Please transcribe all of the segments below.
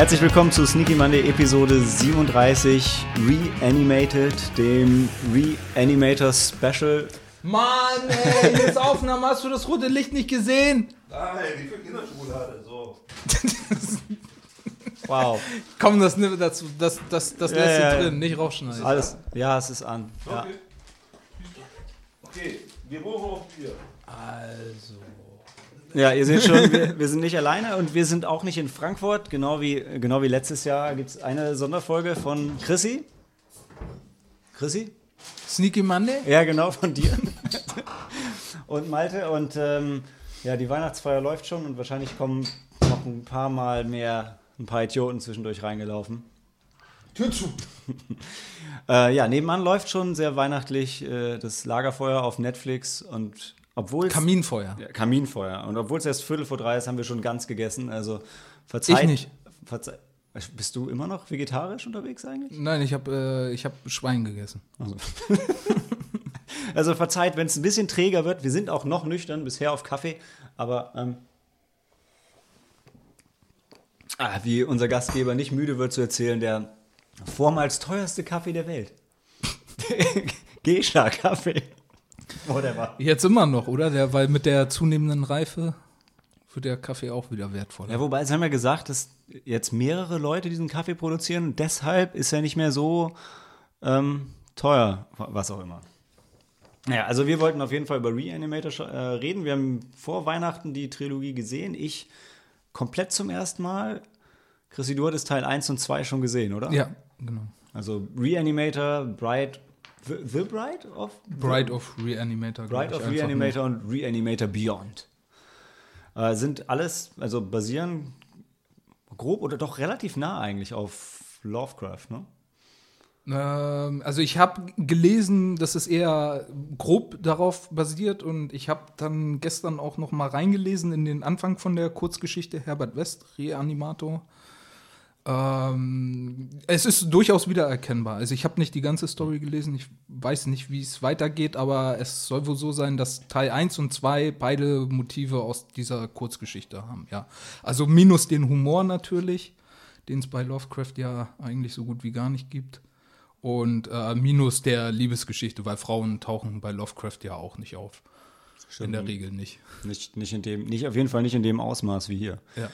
Herzlich willkommen zu Sneaky Monday Episode 37 Reanimated, dem Reanimator Special. Mann, ey, jetzt Aufnahme, hast du das rote Licht nicht gesehen? Nein, die für Kinderschokolade, so. Wow. Komm, das, nimm- das, das, das, das Ja, lässt du ja, ja. drin, nicht rausschneiden. Alles. Ja, es ist an. Ja. Okay. Okay, wir brauchen noch Bier. Also. Ja, ihr seht schon, wir, wir sind nicht alleine und wir sind auch nicht in Frankfurt. Genau wie, genau wie letztes Jahr gibt es eine Sonderfolge von Chrissy. Chrissy? Sneaky Monday? Ja, genau, von dir. und Malte. Und ähm, ja, die Weihnachtsfeier läuft schon und wahrscheinlich kommen noch ein paar Mal mehr, ein paar Idioten zwischendurch reingelaufen. Tür zu. Äh, ja, nebenan läuft schon sehr weihnachtlich äh, das Lagerfeuer auf Netflix und obwohl es- Kaminfeuer. Ja, Kaminfeuer. Und obwohl es erst Viertel vor drei ist, haben wir schon ganz gegessen. Also verzeiht. Ich nicht. Verze bist du immer noch vegetarisch unterwegs eigentlich? Nein, ich habe äh, ich hab Schwein gegessen. Also verzeiht, wenn es ein bisschen träger wird. Wir sind auch noch nüchtern, bisher auf Kaffee. Aber ähm, ah, wie unser Gastgeber nicht müde wird zu erzählen, der vormals teuerste Kaffee der Welt. Gescha-Kaffee. Whatever. Jetzt immer noch, oder? Der, weil mit der zunehmenden Reife wird der Kaffee auch wieder wertvoller. Ja, wobei, sie haben ja gesagt, dass jetzt mehrere Leute diesen Kaffee produzieren und deshalb ist er nicht mehr so ähm, teuer, was auch immer. Naja, also wir wollten auf jeden Fall über Reanimator äh, reden. Wir haben vor Weihnachten die Trilogie gesehen. Ich komplett zum ersten Mal. Chrissy, du hattest Teil 1 und 2 schon gesehen, oder? Ja, genau. Also Reanimator, Bride, The, The Bride of? Bride of Reanimator. Bride of Reanimator und Reanimator Beyond. Äh, sind alles, also basieren grob oder doch relativ nah eigentlich auf Lovecraft, ne? Ähm, also ich habe gelesen, dass es eher grob darauf basiert und ich habe dann gestern auch noch mal reingelesen in den Anfang von der Kurzgeschichte Herbert West, Reanimator. Ähm, es ist durchaus wiedererkennbar. Also ich habe nicht die ganze Story gelesen, ich weiß nicht, wie es weitergeht, aber es soll wohl so sein, dass Teil 1 und 2 beide Motive aus dieser Kurzgeschichte haben, ja. Also minus den Humor natürlich, den es bei Lovecraft ja eigentlich so gut wie gar nicht gibt. Und äh, minus der Liebesgeschichte, weil Frauen tauchen bei Lovecraft ja auch nicht auf. In der Regel nicht. Nicht, nicht in dem, nicht auf jeden Fall nicht in dem Ausmaß wie hier. Ja.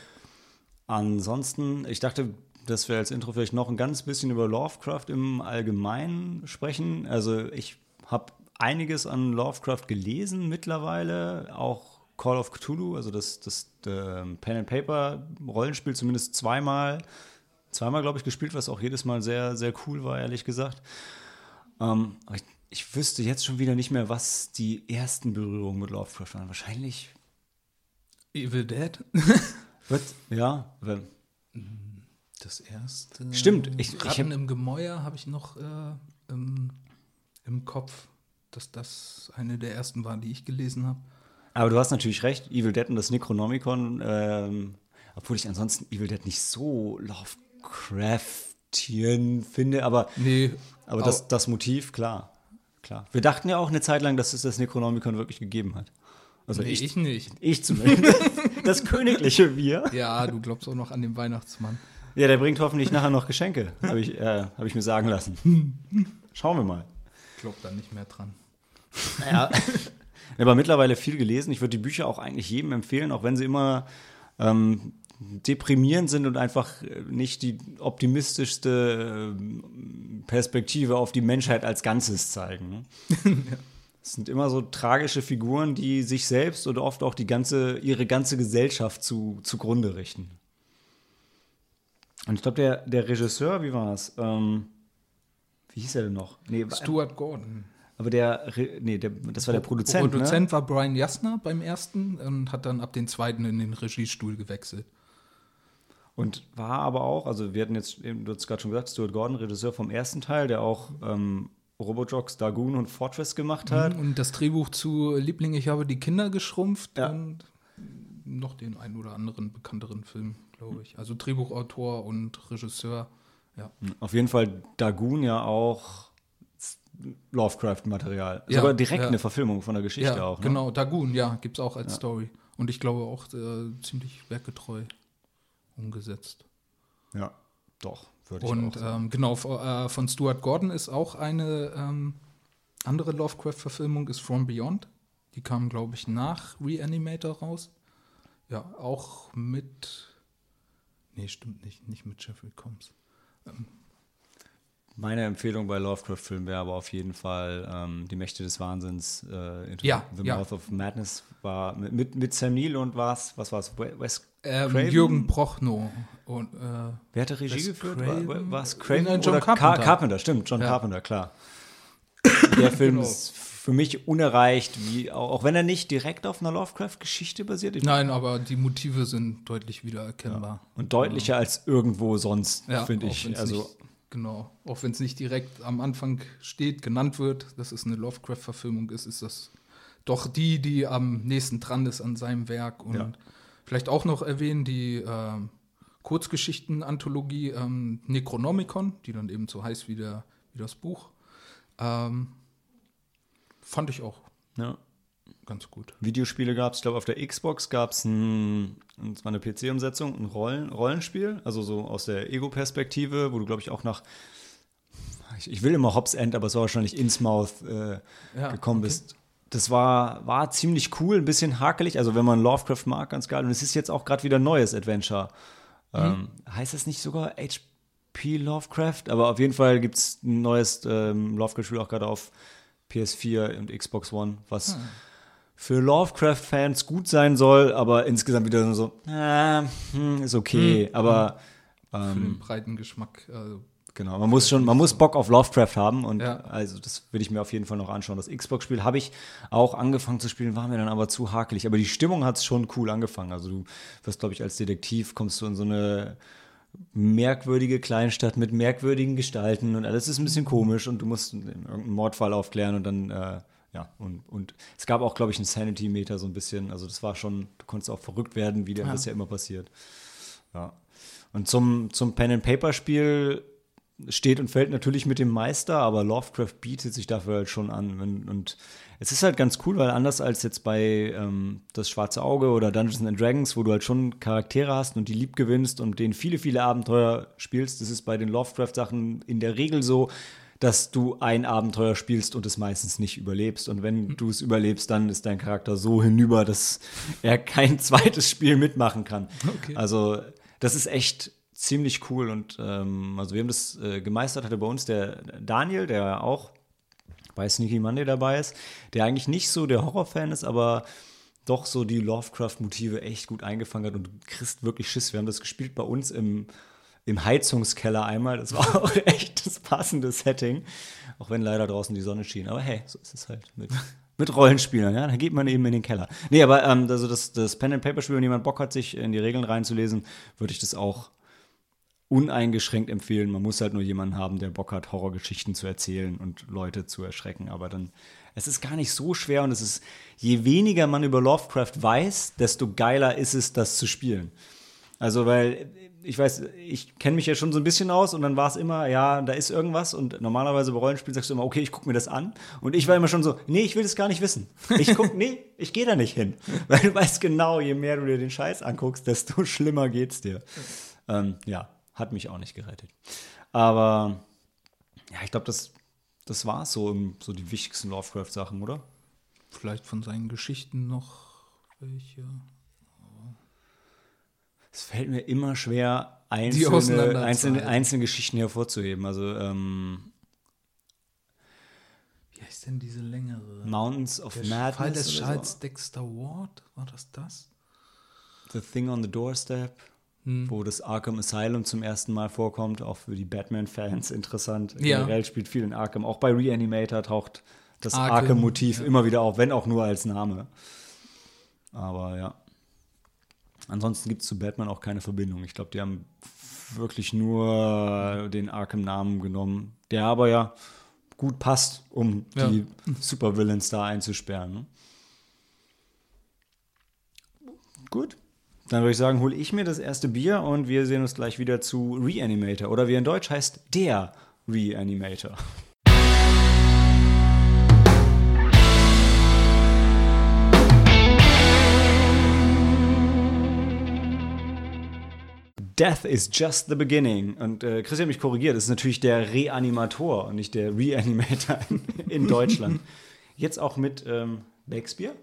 Ansonsten, ich dachte, dass wir als Intro vielleicht noch ein ganz bisschen über Lovecraft im Allgemeinen sprechen. Also ich habe einiges an Lovecraft gelesen mittlerweile, auch Call of Cthulhu, also das, das ähm, Pen and Paper Rollenspiel zumindest zweimal, zweimal glaube ich gespielt, was auch jedes Mal sehr, sehr cool war, ehrlich gesagt. Ähm, ich, ich wüsste jetzt schon wieder nicht mehr, was die ersten Berührungen mit Lovecraft waren. Wahrscheinlich Evil Dead? wird, ja, wenn- Das erste. Stimmt, ich- ich Ratten hab- im Gemäuer habe ich noch äh, im, im Kopf, dass das eine der ersten war, die ich gelesen habe. Aber du hast natürlich recht, Evil Dead und das Necronomicon, ähm, obwohl ich ansonsten Evil Dead nicht so Lovecraftian finde, aber, Nee, aber das, das Motiv, klar, klar. Wir dachten ja auch eine Zeit lang, dass es das Necronomicon wirklich gegeben hat. Also nee, ich, ich nicht. ich zumindest. das königliche Wir. Ja, du glaubst auch noch an den Weihnachtsmann. Ja, der bringt hoffentlich nachher noch Geschenke, habe ich, äh, hab ich mir sagen lassen. Schauen wir mal. Ich glaube da nicht mehr dran. Ja. Aber mittlerweile viel gelesen. Ich würde die Bücher auch eigentlich jedem empfehlen, auch wenn sie immer ähm, deprimierend sind und einfach äh, nicht die optimistischste ähm, Perspektive auf die Menschheit als Ganzes zeigen. Ne? Es sind immer so tragische Figuren, die sich selbst oder oft auch die ganze, ihre ganze Gesellschaft zu, zugrunde richten. Und ich glaube, der, der Regisseur, wie war es? Ähm, wie hieß er denn noch? Nee, Stuart Gordon. aber der, nee, der, das war der Produzent. Produzent Ne? war Brian Jasner beim ersten und hat dann ab den zweiten in den Regiestuhl gewechselt. Und war aber auch, also wir hatten jetzt, eben, du hast gerade schon gesagt, Stuart Gordon, Regisseur vom ersten Teil, der auch ähm, Robojox, Dagoon und Fortress gemacht hat. Und das Drehbuch zu Liebling, ich habe die Kinder geschrumpft Ja. und noch den einen oder anderen bekannteren Film, glaube ich. Also Drehbuchautor und Regisseur. Ja. Auf jeden Fall Dagoon ja auch Lovecraft-Material. Ja, Sogar direkt ja. eine Verfilmung von der Geschichte ja, auch. Ne? genau. Dagoon, ja, gibt es auch als Story. Und ich glaube auch äh, ziemlich werkgetreu umgesetzt. Ja, doch, würde ich Und auch sagen. ähm, genau, äh, von Stuart Gordon ist auch eine ähm, andere Lovecraft-Verfilmung, ist From Beyond. Die kam, glaube ich, nach Reanimator raus. Ja, auch mit. Nee, stimmt nicht. Nicht mit Jeffrey Combs. Meine Empfehlung bei Lovecraft-Filmen wäre aber auf jeden Fall ähm, Die Mächte des Wahnsinns, äh, Ja, The ja. Mouth of Madness, war mit, mit, Sam Neill und was, was war es? Wes Ähm, Craven? Jürgen Prochnow. Und, äh, Wer hatte Regie Wes geführt? War es Craven Nein, John oder Car Carpenter. Carpenter? Stimmt, John Ja. Carpenter, klar. Der Film Genau. ist für mich unerreicht, wie, auch, wenn er nicht direkt auf einer Lovecraft-Geschichte basiert. Nein, aber die Motive sind deutlich wiedererkennbar. Und deutlicher als irgendwo sonst, Ja, finde ich. Also, nicht, genau. Auch wenn es nicht direkt am Anfang steht, genannt wird, dass es eine Lovecraft-Verfilmung ist, ist das doch die, die am nächsten dran ist an seinem Werk. Und Ja. vielleicht auch noch erwähnen die ähm, Kurzgeschichten-Anthologie ähm, Necronomicon, die dann eben so heißt wie, der, wie das Buch. Ähm, fand ich auch ja. ganz gut. Videospiele gab es, ich glaube, auf der Xbox gab es ein, und zwar eine PC-Umsetzung, ein Rollen, Rollenspiel, also so aus der Ego-Perspektive, wo du, glaube ich, auch nach, ich, ich will immer Hobbs End, aber es war wahrscheinlich Innsmouth äh, Ja, gekommen okay. bist. Das war, war ziemlich cool, ein bisschen hakelig, also wenn man Lovecraft mag, ganz geil. Und es ist jetzt auch gerade wieder ein neues Adventure. Ähm, heißt das nicht sogar HP Lovecraft? Aber auf jeden Fall gibt es ein neues ähm, Lovecraft-Spiel auch gerade auf PS4 und Xbox One, was für Lovecraft-Fans gut sein soll, aber insgesamt wieder so, äh, hm, ist okay. Aber Für ähm, den breiten Geschmack. Also, Genau, man muss schon, man muss Bock auf Lovecraft haben und Ja. also das will ich mir auf jeden Fall noch anschauen. Das Xbox-Spiel habe ich auch angefangen zu spielen, war mir dann aber zu hakelig. Aber die Stimmung hat es schon cool angefangen. Also du wirst, glaube ich, als Detektiv kommst du in so eine merkwürdige Kleinstadt mit merkwürdigen Gestalten und alles ist ein bisschen komisch und du musst irgendeinen Mordfall aufklären und dann äh, ja und, und es gab auch, glaube ich, einen Sanity-Meter so ein bisschen. Also das war schon, du konntest auch verrückt werden, wie dir Ja. das ja immer passiert. Ja. Und zum, zum Pen-and-Paper-Spiel steht und fällt natürlich mit dem Meister, aber Lovecraft bietet sich dafür halt schon an. Wenn, und es ist halt ganz cool, weil anders als jetzt bei ähm, Das Schwarze Auge oder Dungeons and Dragons, wo du halt schon Charaktere hast und die lieb gewinnst und denen viele, viele Abenteuer spielst, das ist bei den Lovecraft-Sachen in der Regel so, dass du ein Abenteuer spielst und es meistens nicht überlebst. Und wenn du es überlebst, dann ist dein Charakter so hinüber, dass er kein zweites Spiel mitmachen kann. Okay. Also das ist echt ziemlich cool und ähm, also wir haben das äh, gemeistert, hatte bei uns der Daniel, der auch bei Sneaky Monday dabei ist, der eigentlich nicht so der Horrorfan ist, aber doch so die Lovecraft-Motive echt gut eingefangen hat und du kriegst wirklich Schiss. Wir haben das gespielt bei uns im, im Heizungskeller einmal. Das war auch echt das passende Setting, auch wenn leider draußen die Sonne schien. Aber hey, so ist es halt mit, mit Rollenspielern. Ja? Da geht man eben in den Keller. Nee, aber ähm, also das, das Pen-and-Paper-Spiel, wenn jemand Bock hat, sich in die Regeln reinzulesen, würde ich das auch uneingeschränkt empfehlen. Man muss halt nur jemanden haben, der Bock hat, Horrorgeschichten zu erzählen und Leute zu erschrecken. Aber dann, es ist gar nicht so schwer und es ist, je weniger man über Lovecraft weiß, desto geiler ist es, das zu spielen. Also, weil ich weiß, ich kenne mich ja schon so ein bisschen aus und dann war es immer, ja, da ist irgendwas und normalerweise bei Rollenspielen sagst du immer, okay, ich gucke mir das an und ich war immer schon so, nee, ich will das gar nicht wissen. Ich guck, nee, ich gehe da nicht hin. Weil du weißt genau, je mehr du dir den Scheiß anguckst, desto schlimmer geht's dir. Ähm, ja, hat mich auch nicht gerettet. Aber ja, ich glaube, das, das war so, im- so die wichtigsten Lovecraft-Sachen, oder? vielleicht von seinen Geschichten noch welche. Es fällt mir immer schwer, einzelne, einzelne, einzelne Geschichten hervorzuheben. Also ähm, Wie heißt denn diese längere? Mountains of Der Madness. Fall des Charles so. Dexter Ward? War das das? The Thing on the Doorstep, Hm. wo das Arkham Asylum zum ersten Mal vorkommt, auch für die Batman-Fans interessant. Ja. Generell spielt viel in Arkham. Auch bei Reanimator taucht das Arkham, Arkham-Motiv ja. immer wieder auf, wenn auch nur als Name. Aber ja. Ansonsten gibt es zu Batman auch keine Verbindung. Ich glaube, die haben wirklich nur den Arkham-Namen genommen, der aber ja gut passt, um Ja. die Supervillains da einzusperren. Ne? Gut. Dann würde ich sagen, hole ich mir das erste Bier und wir sehen uns gleich wieder zu Reanimator. Oder wie in Deutsch heißt, der Reanimator. Death is just the beginning. Und äh, Christian hat mich korrigiert, das ist natürlich der Reanimator und nicht der Reanimator in, in Deutschland. Jetzt auch mit ähm, Shakespeare.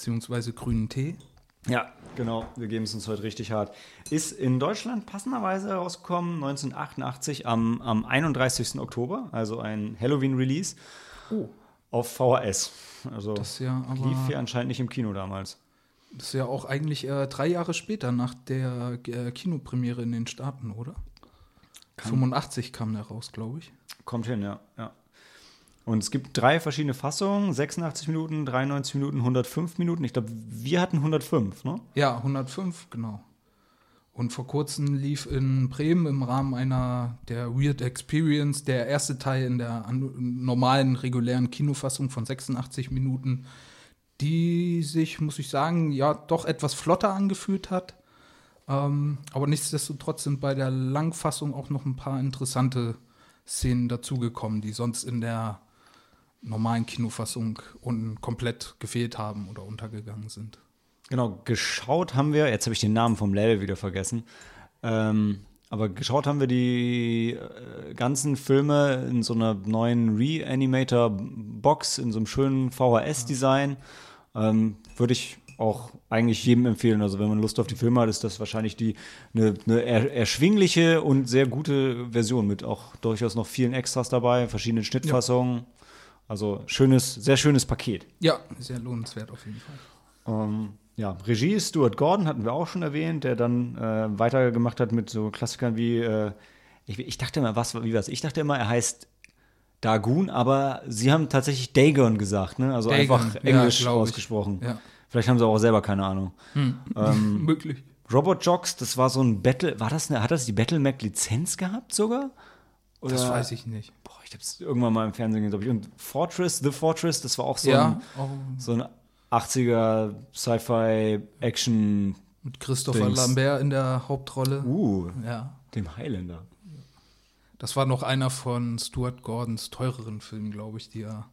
Beziehungsweise grünen Tee. Ja, genau. Wir geben es uns heute richtig hart. Ist in Deutschland passenderweise rausgekommen, 1988 am, am 31. Oktober, also ein Halloween-Release Oh. auf VHS. Also Das ja aber- lief hier anscheinend nicht im Kino damals. Das ist ja auch eigentlich äh, drei Jahre später nach der äh, Kinopremiere in den Staaten, oder? 85 kam der raus, glaube ich. Kommt hin, ja. ja. Und es gibt drei verschiedene Fassungen: 86 Minuten, 93 Minuten, 105 Minuten. Ich glaube, wir hatten 105, ne? Ja, 105, genau. Und vor kurzem lief in Bremen im Rahmen einer der Weird Experience der erste Teil in der normalen, regulären Kinofassung von 86 Minuten, die sich, muss ich sagen, ja doch etwas flotter angefühlt hat. Ähm, aber nichtsdestotrotz sind bei der Langfassung auch noch ein paar interessante Szenen dazugekommen, die sonst in der normalen Kinofassung un komplett gefehlt haben oder untergegangen sind. Genau, geschaut haben wir, jetzt habe ich den Namen vom Label wieder vergessen, ähm, aber geschaut haben wir die äh, ganzen Filme in so einer neuen Reanimator-Box, in so einem schönen VHS-Design. Ähm, Würde ich auch eigentlich jedem empfehlen. Also wenn man Lust auf die Filme hat, ist das wahrscheinlich die eine, eine er, erschwingliche und sehr gute Version mit auch durchaus noch vielen Extras dabei, verschiedenen Schnittfassungen. Also schönes, sehr schönes Paket. Ja, sehr lohnenswert auf jeden Fall. Ähm, ja, Regie ist Stuart Gordon, hatten wir auch schon erwähnt, der dann äh, weitergemacht hat mit so Klassikern wie, äh, ich, ich dachte immer, was, wie was? Ich dachte immer, er heißt Dagon, aber sie haben tatsächlich Dagon gesagt, ne? Also Dagon, einfach ja, Englisch ich. ausgesprochen. Ja. Vielleicht haben sie auch selber keine Ahnung. Ähm, Möglich. Robot Jocks, das war so ein Battle, war das eine, hat das die Battle Mac Lizenz gehabt sogar? Das Oder- weiß ich nicht. Boah, ich hab's irgendwann mal im Fernsehen gesehen, glaube ich. Und Fortress, The Fortress, das war auch so ja, ein auch so ein 80er Sci-Fi-Action. mit Christopher Dings. Lambert in der Hauptrolle. Uh, Ja. dem Highlander. Das war noch einer von Stuart Gordons teureren Filmen, glaube ich, die er.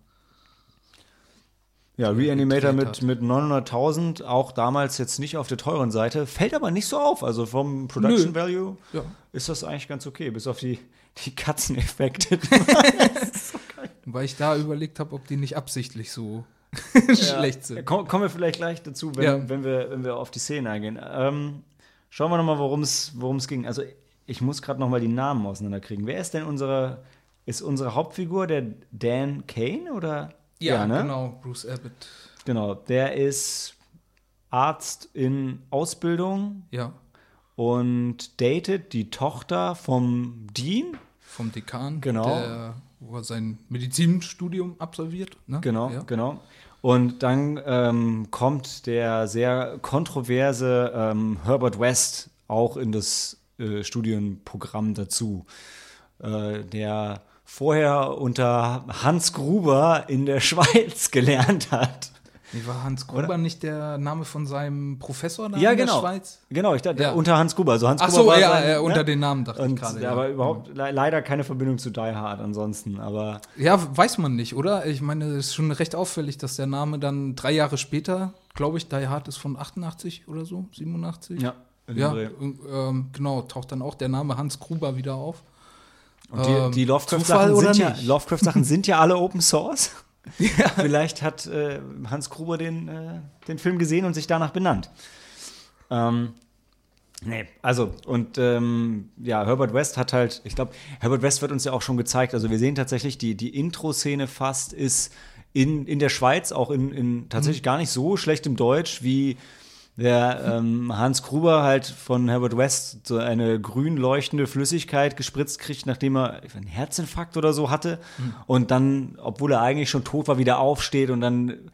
Ja, Reanimator mit, hat. mit 900.000, auch damals jetzt nicht auf der teuren Seite, fällt aber nicht so auf. Also vom Production Nö. Value Ja. ist das eigentlich ganz okay, bis auf die, die Katzeneffekte. Weil ich da überlegt habe, ob die nicht absichtlich so schlecht sind. Komm, kommen wir vielleicht gleich dazu, wenn, Ja. wenn, wir, wenn wir auf die Szene eingehen. Ähm, schauen wir nochmal, worum es ging. Also ich muss gerade nochmal die Namen auseinanderkriegen. Wer ist denn unsere, ist unsere Hauptfigur der Dan Kane oder? Ja, ne? genau, Bruce Abbott. Genau, der ist Arzt in Ausbildung Ja, und datet die Tochter vom Dean. vom Dekan, Genau. der, wo er sein Medizinstudium absolviert. Ne? Genau, Ja. genau. Und dann ähm, kommt der sehr kontroverse ähm, Herbert West auch in das äh, Studienprogramm dazu, äh, der vorher unter Hans Gruber in der Schweiz gelernt hat. Nee, war Hans Gruber nicht der Name von seinem Professor da ja, in genau. der Schweiz? Genau, ich dachte, Ja. unter Hans Gruber. Also Hans Ach Gruber so, war ja, sein, äh, unter ne? den Namen dachte ich Und, gerade. ja, ja. aber überhaupt le leider keine Verbindung zu Die Hard ansonsten. Aber Ja, weiß man nicht, oder? Ich meine, es ist schon recht auffällig, dass der Name dann drei Jahre später, glaube ich, Die Hard ist von 88 oder so, 87. ja, in Ja, ähm, genau, taucht dann auch der Name Hans Gruber wieder auf. Und die, Ähm, die Zufall Lovecraft-Sachen oder sind, ja? Lovecraft sind ja alle Open Source. Vielleicht hat äh, Hans Gruber den, äh, den Film gesehen und sich danach benannt. Ähm, nee, also, und ähm, ja, Herbert West hat halt, ich glaube, Herbert West wird uns ja auch schon gezeigt. Also, wir sehen tatsächlich, die, die Intro-Szene fast ist in, in der Schweiz, auch in, in tatsächlich gar nicht so schlechtem Deutsch, wie der ähm, Hans Gruber halt von Herbert West so eine grün leuchtende Flüssigkeit gespritzt kriegt, nachdem er einen Herzinfarkt oder so hatte. Und dann, obwohl er eigentlich schon tot war, wieder aufsteht und dann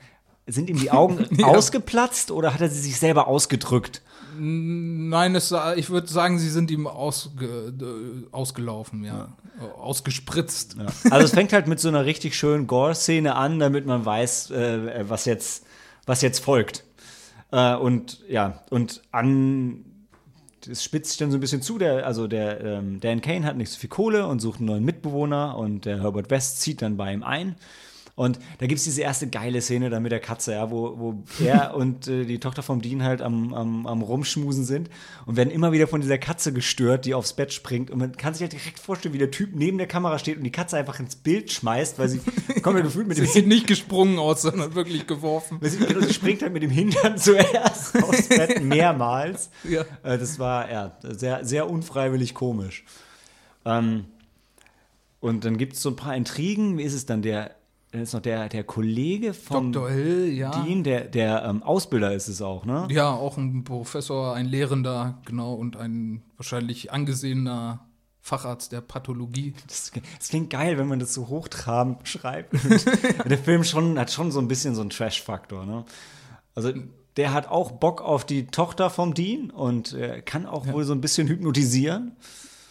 sind ihm die Augen ausgeplatzt oder hat er sie sich selber ausgedrückt? Nein, es, ich würde sagen, sie sind ihm ausge, äh, ausgelaufen, ja. Äh, Ausgespritzt. Ja. Also es fängt halt mit so einer richtig schönen Gore-Szene an, damit man weiß, äh, was, jetzt, was jetzt folgt. Äh, und ja, und an das spitzt sich dann so ein bisschen zu, der, also der ähm, Dan Kane hat nicht so viel Kohle und sucht einen neuen Mitbewohner und der Herbert West zieht dann bei ihm ein. Und da gibt es diese erste geile Szene da mit der Katze, ja, wo, wo er und äh, die Tochter vom Dean halt am, am, am Rumschmusen sind und werden immer wieder von dieser Katze gestört, die aufs Bett springt. Und man kann sich halt direkt vorstellen, wie der Typ neben der Kamera steht und die Katze einfach ins Bild schmeißt, weil sie kommt ja gefühlt mit Sie dem sind nicht gesprungen aus, sondern wirklich geworfen. sie, genau, sie springt halt mit dem Hintern zuerst aufs Bett mehrmals. Ja. Äh, das war ja sehr, sehr unfreiwillig komisch. Ähm, und dann gibt es so ein paar Intrigen. Wie ist es dann? Der, dann ist noch der, der Kollege vom Dr. Hill, ja. Dean, der, der ähm, Ausbilder ist es auch, ne? Ja, auch ein Professor, ein Lehrender, genau, und ein wahrscheinlich angesehener Facharzt der Pathologie. Das, das klingt geil, wenn man das so hochtrabend schreibt. der Film schon, hat schon so ein bisschen so einen Trash-Faktor, ne? Also der hat auch Bock auf die Tochter vom Dean und äh, kann auch wohl so ein bisschen hypnotisieren.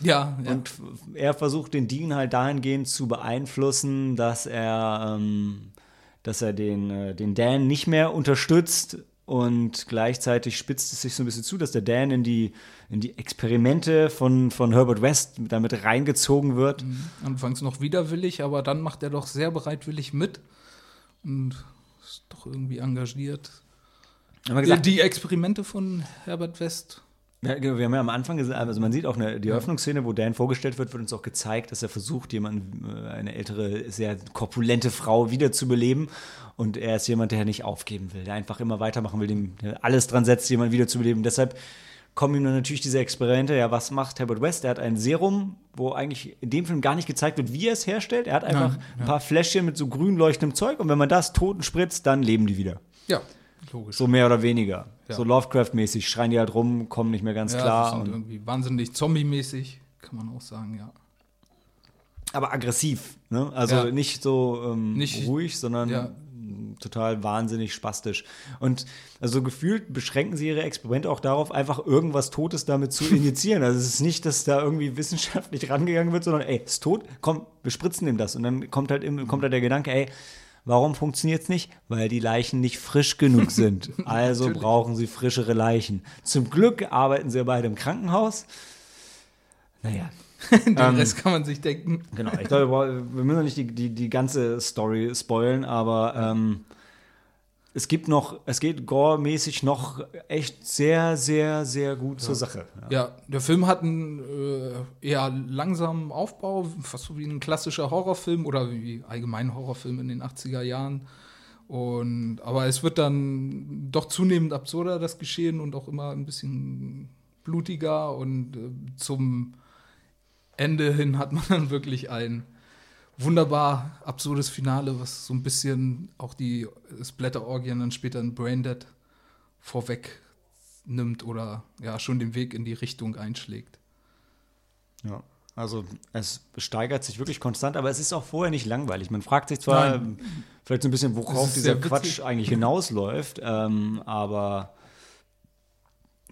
Ja, ja. Und er versucht den Dean halt dahingehend zu beeinflussen, dass er, ähm, dass er den, äh, den Dan nicht mehr unterstützt und gleichzeitig spitzt es sich so ein bisschen zu, dass der Dan in die, in die Experimente von, von Herbert West damit reingezogen wird. Anfangs noch widerwillig, aber dann macht er doch sehr bereitwillig mit und ist doch irgendwie engagiert. Gesagt, die Experimente von Herbert West. Ja, genau, wir haben ja am Anfang gesagt, also man sieht auch eine, die Eröffnungsszene, wo Dan vorgestellt wird, wird uns auch gezeigt, dass er versucht, jemanden, äh, eine ältere, sehr korpulente Frau wiederzubeleben. Und er ist jemand, der nicht aufgeben will, der einfach immer weitermachen will, dem alles dran setzt, jemanden wiederzubeleben. Deshalb kommen ihm dann natürlich diese Experimente. Ja, was macht Herbert West? Er hat ein Serum, wo eigentlich in dem Film gar nicht gezeigt wird, wie er es herstellt. Er hat einfach Nein, ein paar Fläschchen mit so grün leuchtendem Zeug und wenn man das Toten spritzt, dann leben die wieder. Ja, logisch. So mehr oder weniger. Ja. So Lovecraft-mäßig schreien die halt rum, kommen nicht mehr ganz ja, klar. und- irgendwie wahnsinnig zombie-mäßig, kann man auch sagen, ja. aber aggressiv. Ne? Also Ja. nicht so ähm, Nicht- ruhig, sondern total wahnsinnig spastisch. Und also gefühlt beschränken sie ihre Experimente auch darauf, einfach irgendwas Totes damit zu injizieren. Also es ist nicht, dass da irgendwie wissenschaftlich rangegangen wird, sondern ey, ist tot, komm, wir spritzen ihm das. Und dann kommt halt, im, kommt halt der Gedanke, ey, Warum funktioniert es nicht? Weil die Leichen nicht frisch genug sind. Also Natürlich. brauchen sie frischere Leichen. Zum Glück arbeiten sie beide im Krankenhaus. Naja, Den Rest kann man sich denken. Genau, ich glaube, wir müssen nicht die, die, die ganze Story spoilen, aber ähm, es gibt noch, es geht gore-mäßig noch echt sehr, sehr, sehr gut zur Sache. Ja. Ja, der Film hat einen äh, eher langsamen Aufbau, fast so wie ein klassischer Horrorfilm oder wie allgemein Horrorfilm in den 80er Jahren. Und, aber es wird dann doch zunehmend absurder, das Geschehen, und auch immer ein bisschen blutiger. Und äh, zum Ende hin hat man dann wirklich ein wunderbar absurdes Finale, was so ein bisschen auch die Splatter-Orgien dann später in Braindead vorweg nimmt oder ja schon den Weg in die Richtung einschlägt. Ja. Also es steigert sich wirklich konstant, aber es ist auch vorher nicht langweilig. Man fragt sich zwar Nein. vielleicht so ein bisschen, worauf dieser. Quatsch eigentlich hinausläuft, ähm, aber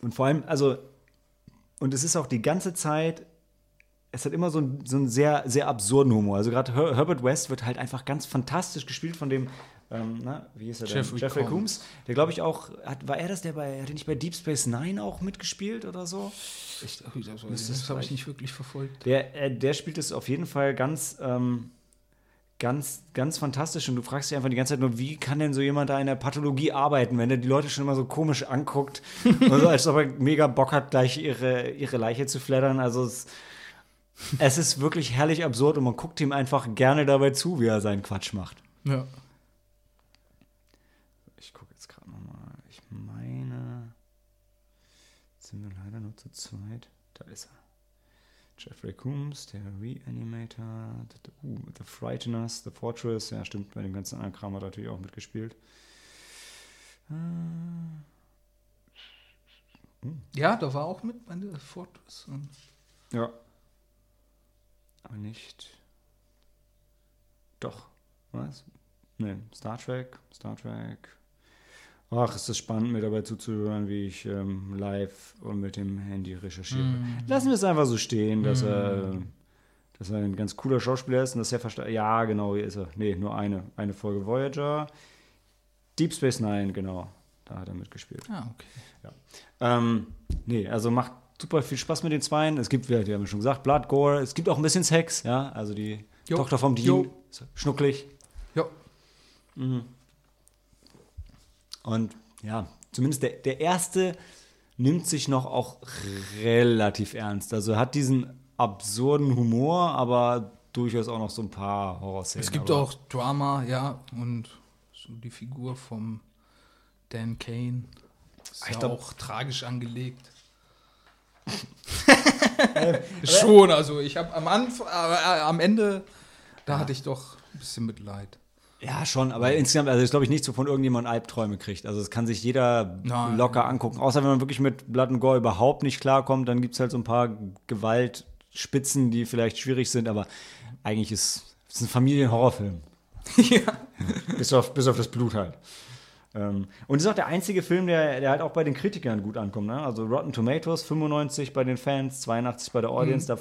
und vor allem, also und es ist auch die ganze Zeit, es hat immer so einen, so einen sehr, sehr absurden Humor. Also gerade Her Herbert West wird halt einfach ganz fantastisch gespielt von dem, ähm, na, wie hieß er denn? Jeffrey Jeffrey Combs. Der glaube ich auch, hat, war er das, der bei, hat er nicht bei Deep Space Nine auch mitgespielt oder so? Ich, Das, das habe ich nicht wirklich verfolgt. der, äh, der spielt es auf jeden Fall ganz, ähm, ganz, ganz fantastisch. Und du fragst dich einfach die ganze Zeit nur, wie kann denn so jemand da in der Pathologie arbeiten, wenn er die Leute schon immer so komisch anguckt und so, als ob er mega Bock hat, gleich ihre, ihre Leiche zu flattern. Also es, es ist wirklich herrlich absurd und man guckt ihm einfach gerne dabei zu, wie er seinen Quatsch macht. Ja. Ich gucke jetzt gerade nochmal. Ich meine, jetzt sind wir leider nur zu zweit. Da ist er. Jeffrey Coombs, der Reanimator, uh, The Frighteners, The Fortress, ja stimmt, bei dem ganzen anderen Kram hat er natürlich auch mitgespielt. ja, da war auch mit bei der Fortress. Ja. Aber nicht. Doch. Was? Ne, Star Trek, Star Trek. Ach, ist das spannend, mir dabei zuzuhören, wie ich ähm, live und mit dem Handy recherchiere. Lassen wir es einfach so stehen, dass er, dass er ein ganz cooler Schauspieler ist und dass er versteht. Ja, genau, hier ist er. Nee, nur eine, eine Folge Voyager. Deep Space Nine, genau. Da hat er mitgespielt. Ah, okay. Ähm, nee, also macht super viel Spaß mit den Zweien. Es gibt, wir haben ja schon gesagt, Blood, Gore. Es gibt auch ein bisschen Sex, ja. Also die Jo. Tochter vom Dean, Jo. schnucklig. Ja. Und ja, zumindest der, der erste nimmt sich noch auch relativ ernst. Also er hat diesen absurden Humor, aber durchaus auch noch so ein paar Horrorszenen. Es gibt auch Drama, ja, und so die Figur vom Dan Kane ist ja glaub- auch tragisch angelegt. Schon, also ich habe am Anfang, äh, am Ende, da hatte ich doch ein bisschen Mitleid. Ja, schon, aber insgesamt, also ich glaube ich nicht so von irgendjemandem Albträume kriegt. Also es kann sich jeder Nein. locker angucken. Außer wenn man wirklich mit Blood and Gore überhaupt nicht klarkommt, dann gibt es halt so ein paar Gewaltspitzen, die vielleicht schwierig sind, aber eigentlich ist es ein Familienhorrorfilm. ja. bis, auf, bis auf das Blut halt. Ähm, und ist auch der einzige Film, der, der halt auch bei den Kritikern gut ankommt. Ne? Also Rotten Tomatoes 95 bei den Fans, 82 bei der Audience. Da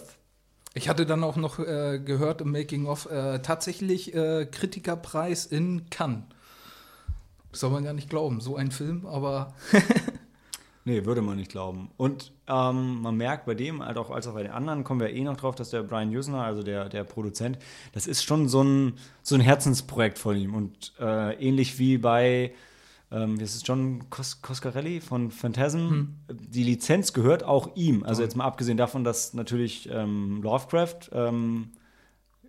Ich hatte dann auch noch äh, gehört im Making of äh, tatsächlich äh, Kritikerpreis in Cannes. Das soll man ja nicht glauben, so ein Film, aber Nee, würde man nicht glauben. Und ähm, man merkt bei dem, halt auch, als auch bei den anderen, kommen wir eh noch drauf, dass der Brian Usner, also der, der Produzent, das ist schon so ein, so ein Herzensprojekt von ihm. Und äh, ähnlich wie bei, ähm, wie ist es, John Cos Coscarelli von Phantasm, die Lizenz gehört auch ihm. Also jetzt mal abgesehen davon, dass natürlich ähm, Lovecraft ähm,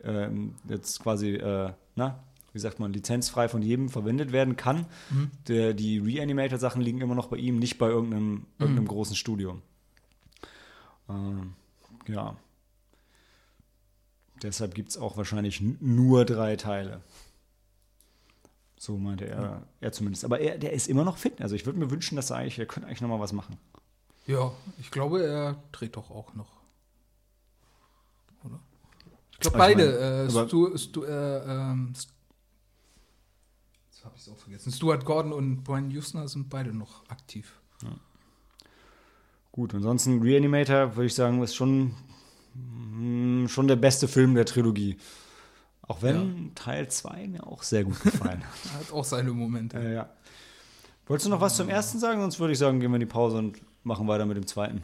ähm, jetzt quasi, äh, na, wie sagt man, lizenzfrei von jedem verwendet werden kann. Der, die Reanimator-Sachen liegen immer noch bei ihm, nicht bei irgendeinem, irgendeinem großen Studio. Ähm, ja. Deshalb gibt es auch wahrscheinlich nur drei Teile. So meinte er, er zumindest. Aber er, der ist immer noch fit. Also ich würde mir wünschen, dass er eigentlich, er könnte eigentlich noch mal was machen. ja, ich glaube, er dreht doch auch noch. Oder? Ich glaube, ich beide. mein, äh, aber- Stu, Stu, äh, ähm, St- Jetzt habe ich es auch vergessen. Stuart Gordon und Brian Usner sind beide noch aktiv. Gut, ansonsten Reanimator, würde ich sagen, ist schon, mm, schon der beste Film der Trilogie. Auch wenn Teil 2 mir auch sehr gut gefallen hat. Hat auch seine Momente. äh, ja. Wolltest du noch was zum ersten sagen? Sonst würde ich sagen, gehen wir in die Pause und machen weiter mit dem zweiten.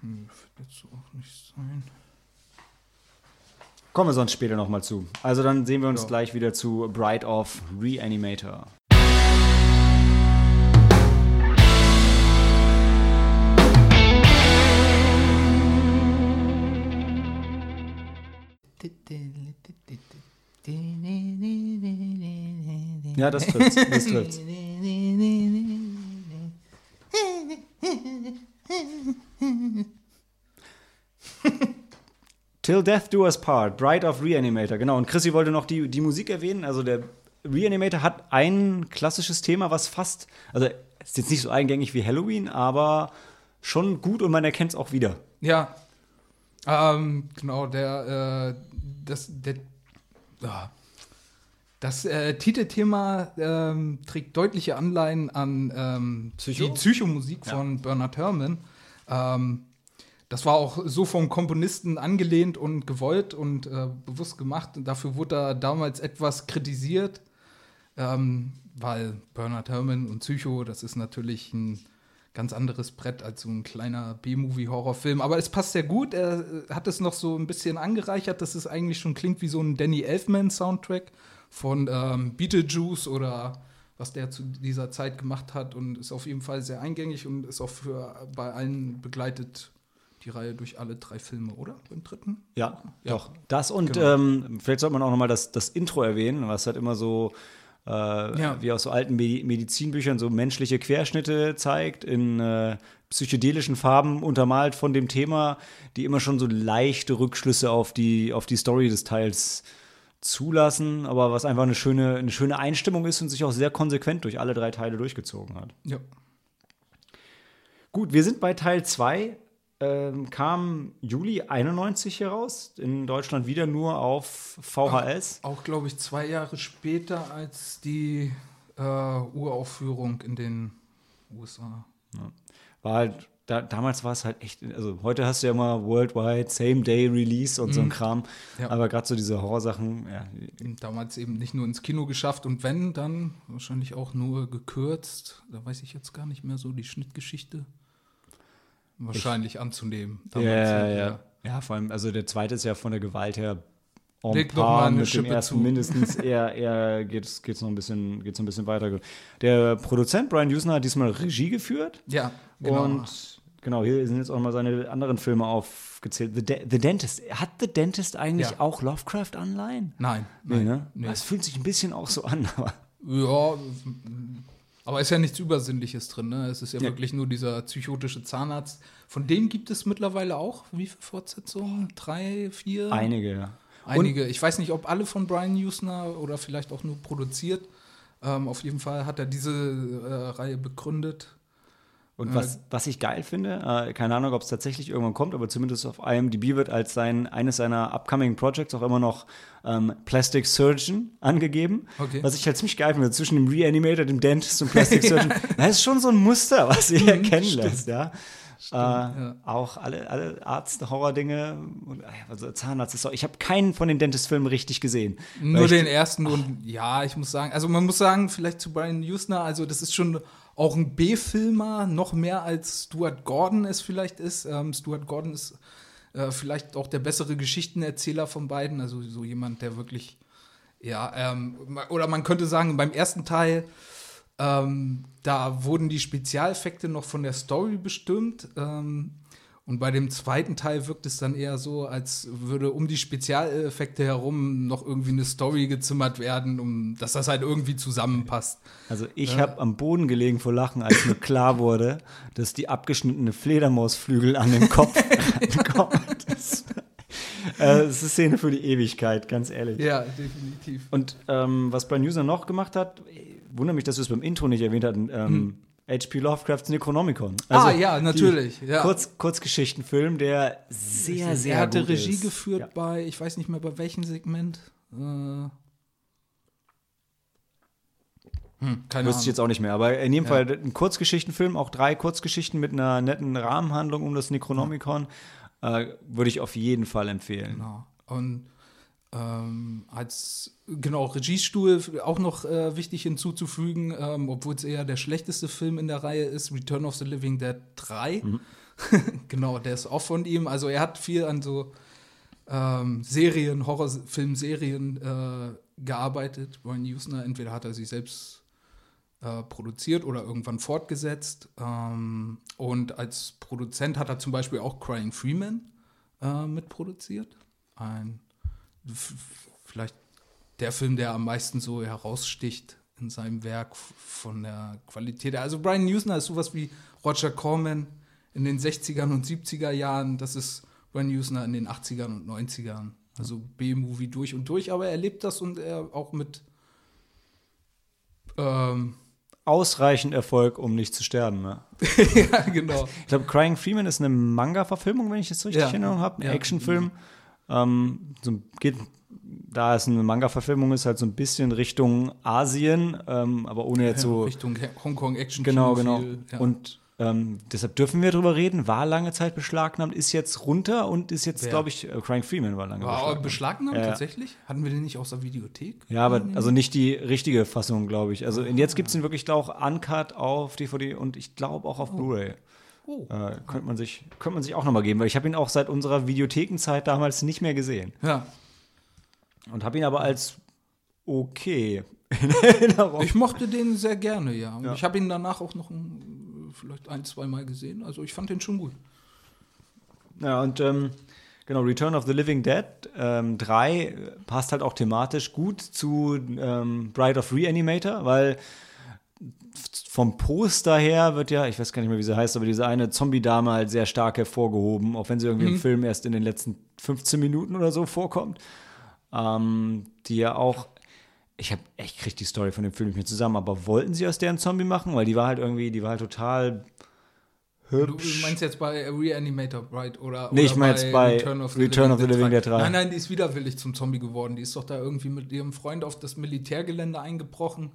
Hm, wird jetzt auch nicht sein. Kommen wir sonst später nochmal zu. Also dann sehen wir uns Ja. gleich wieder zu Bride of Reanimator. Ja, das trifft. Das trifft. Till Death Do Us Part, Bride of Reanimator. Genau, und Chrissy wollte noch die, die Musik erwähnen. Also der Reanimator hat ein klassisches Thema, was fast, also ist jetzt nicht so eingängig wie Halloween, aber schon gut und man erkennt es auch wieder. Ja, ähm, genau, der, äh, das, der, ah. das äh, Titelthema ähm, trägt deutliche Anleihen an ähm, Psycho? die Psychomusik von Bernard Herrmann. Ähm, das war auch so vom Komponisten angelehnt und gewollt und äh, bewusst gemacht. Dafür wurde er damals etwas kritisiert, ähm, weil Bernard Herrmann und Psycho, das ist natürlich ein ganz anderes Brett als so ein kleiner B-Movie-Horrorfilm. Aber es passt sehr gut. Er äh, hat es noch so ein bisschen angereichert, dass es eigentlich schon klingt wie so ein Danny Elfman-Soundtrack von ähm, Beetlejuice oder was der zu dieser Zeit gemacht hat und ist auf jeden Fall sehr eingängig und ist auch für bei allen begleitet die Reihe durch alle drei Filme, oder? Beim dritten? Ja, Ja. doch. Das und Genau. ähm, vielleicht sollte man auch noch mal das, das Intro erwähnen, was halt immer so äh, Ja. wie aus so alten Medi Medizinbüchern so menschliche Querschnitte zeigt, in äh, psychedelischen Farben untermalt von dem Thema, die immer schon so leichte Rückschlüsse auf die, auf die Story des Teils zulassen, aber was einfach eine schöne, eine schöne Einstimmung ist und sich auch sehr konsequent durch alle drei Teile durchgezogen hat. Ja. Gut, wir sind bei Teil 2. Ähm, kam Juli 91 heraus, in Deutschland wieder nur auf VHS. Auch, glaube ich, zwei Jahre später als die äh, Uraufführung in den USA. War halt, da, damals war es halt echt, also heute hast du ja immer Worldwide, Same-Day-Release und so ein Kram. Ja. Aber gerade so diese Horrorsachen, ja, Damals eben nicht nur ins Kino geschafft und wenn, dann wahrscheinlich auch nur gekürzt. Da weiß ich jetzt gar nicht mehr so die Schnittgeschichte. Wahrscheinlich anzunehmen. ja, ja, ja. Vor allem, also der zweite ist ja von der Gewalt her on Leg doch par mal eine mit dem Schippe ersten zu. mindestens. Eher, eher geht's, geht's noch ein bisschen, geht's noch ein bisschen weiter. Der Produzent Brian Usner hat diesmal Regie geführt. Ja, genau. Und genau, hier sind jetzt auch mal seine anderen Filme aufgezählt. The, De The Dentist. Hat The Dentist eigentlich Ja. auch Lovecraft-Anleihen? nein, Nee, nein, ne? nee. Es fühlt sich ein bisschen auch so an, aber. Ja, aber ist ja nichts Übersinnliches drin, ne? Es ist ja, Ja. wirklich nur dieser psychotische Zahnarzt. Von dem gibt es mittlerweile auch, wie viele Fortsetzungen? Drei, vier? Einige, ja. Einige. Ich weiß nicht, ob alle von Brian Usner oder vielleicht auch nur produziert. Ähm, auf jeden Fall hat er diese äh, Reihe begründet. Und was, was ich geil finde, äh, keine Ahnung, ob es tatsächlich irgendwann kommt, aber zumindest auf IMDb wird als sein, eines seiner upcoming Projects auch immer noch ähm, Plastic Surgeon angegeben. Okay. Was ich halt ziemlich geil finde, zwischen dem Reanimator, dem Dentist und Plastic Surgeon. Das ist schon so ein Muster, was sich erkennen lässt, ja. äh, ja. Auch alle, alle Arzt-Horror-Dinge. und, äh, Also Zahnarzt ist auch. Ich habe keinen von den Dentist-Filmen richtig gesehen. Nur Weil ich- den ersten und ja, ich muss sagen, also man muss sagen, vielleicht zu Brian Usner, also das ist schon auch ein B-Filmer, noch mehr als Stuart Gordon es vielleicht ist. Ähm, Stuart Gordon ist äh, vielleicht auch der bessere Geschichtenerzähler von beiden, also so jemand, der wirklich, ja, ähm, oder man könnte sagen, beim ersten Teil, ähm, da wurden die Spezialeffekte noch von der Story bestimmt. Und bei dem zweiten Teil wirkt es dann eher so, als würde um die Spezialeffekte herum noch irgendwie eine Story gezimmert werden, um dass das halt irgendwie zusammenpasst. Also ich habe am Boden gelegen vor Lachen, als mir klar wurde, dass die abgeschnittene Fledermausflügel an dem Kopf kommt. Das, äh, das ist eine Szene für die Ewigkeit, ganz ehrlich. Ja, definitiv. Und ähm, was Brian User noch gemacht hat, wundert mich, dass du es beim Intro nicht erwähnt hast, ähm, H.P. Lovecrafts Necronomicon. Ah, Also ja, die natürlich. Ja. Kurz, Kurzgeschichtenfilm, der sehr, sehr er hatte gut Regie ist. geführt Ja. bei, ich weiß nicht mehr bei welchem Segment. Äh, hm, keine Wüsste ich jetzt auch nicht mehr, aber in jedem Fall ein Kurzgeschichtenfilm, auch drei Kurzgeschichten mit einer netten Rahmenhandlung um das Necronomicon, äh, würde ich auf jeden Fall empfehlen. Genau. Und ähm, als genau Regiestuhl auch noch äh, wichtig hinzuzufügen, ähm, obwohl es eher der schlechteste Film in der Reihe ist, Return of the Living Dead 3. genau, der ist auch von ihm. Also er hat viel an so ähm, Serien, Horrorfilmserien äh, gearbeitet. Brian Usner, entweder hat er sie selbst äh, produziert oder irgendwann fortgesetzt. Ähm, und als Produzent hat er zum Beispiel auch Crying Freeman äh, mitproduziert. Ein vielleicht der Film, der am meisten so heraussticht in seinem Werk von der Qualität. Also Brian Usner ist sowas wie Roger Corman in den 60ern und 70er Jahren. Das ist Brian Usner in den 80ern und 90ern. Also B-Movie durch und durch, aber er lebt das und er auch mit ähm, Ausreichend Erfolg, um nicht zu sterben. Ne? ja, genau. Ich glaube, Crying Freeman ist eine Manga-Verfilmung, wenn ich das richtig Ja. in Erinnerung habe. Ein Ja. Actionfilm. Ähm, so geht, da es eine Manga-Verfilmung ist, halt so ein bisschen Richtung Asien, ähm, aber ohne jetzt so. Richtung Hongkong Action Genau, genau. Ja. Und ähm, deshalb dürfen wir drüber reden. War lange Zeit beschlagnahmt, ist jetzt runter und ist jetzt, glaube ich, äh, Crying Freeman war lange war beschlagnahmt. beschlagnahmt Ja. tatsächlich? Hatten wir den nicht aus der Videothek? Ja, aber also nicht die richtige Fassung, glaube ich. Also und jetzt gibt es ihn wirklich auch uncut auf DVD und ich glaube auch auf Blu-ray. Oh. Äh, könnte man sich, könnte man sich auch noch mal geben, weil ich habe ihn auch seit unserer Videothekenzeit damals nicht mehr gesehen. Ja. Und habe ihn aber als okay in Erinnerung. Ich mochte den sehr gerne, ja. Und Ja. ich habe ihn danach auch noch ein, vielleicht ein, zwei Mal gesehen. Also ich fand den schon gut. Ja, und ähm, genau, Return of the Living Dead ähm, 3 passt halt auch thematisch gut zu ähm, Bride of Reanimator, weil vom Poster her wird ja, ich weiß gar nicht mehr, wie sie heißt, aber diese eine Zombie-Dame halt sehr stark hervorgehoben, auch wenn sie irgendwie im Film erst in den letzten 15 Minuten oder so vorkommt. Ähm, die ja auch, ich habe, ich kriege die Story von dem Film nicht mehr zusammen, aber wollten sie aus der einen Zombie machen? Weil die war halt irgendwie, die war halt total Du hübsch. meinst jetzt bei Reanimator Bride oder Nee, oder ich mein jetzt bei Return of the Living Dead 3. Nein, nein, die ist widerwillig zum Zombie geworden. Die ist doch da irgendwie mit ihrem Freund auf das Militärgelände eingebrochen.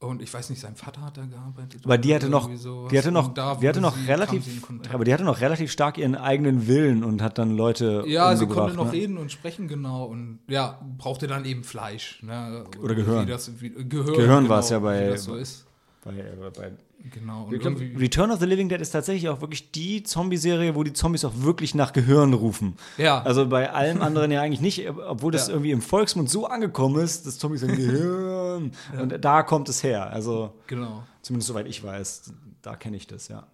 Und ich weiß nicht, sein Vater hat da gearbeitet. Aber die hatte noch, die hatte noch, da die hatte noch relativ, aber die hatte noch relativ stark ihren eigenen Willen und hat dann Leute Ja, sie konnte noch ne? reden und sprechen, genau. Und ja, brauchte dann eben Fleisch. Ne? Oder Gehirn. Wie das, wie, Gehirn, Gehirn genau, war's ja bei- Wie das so ist. Bei, äh, bei Genau. Und glaub, Return of the Living Dead ist tatsächlich auch wirklich die Zombie-Serie, wo die Zombies auch wirklich nach Gehirn rufen. Ja. Also bei allem anderen ja eigentlich nicht, obwohl das Ja. irgendwie im Volksmund so angekommen ist, dass Zombies sagen Gehirn. Und da kommt es her. Also genau. zumindest soweit ich weiß, da kenne ich das, ja.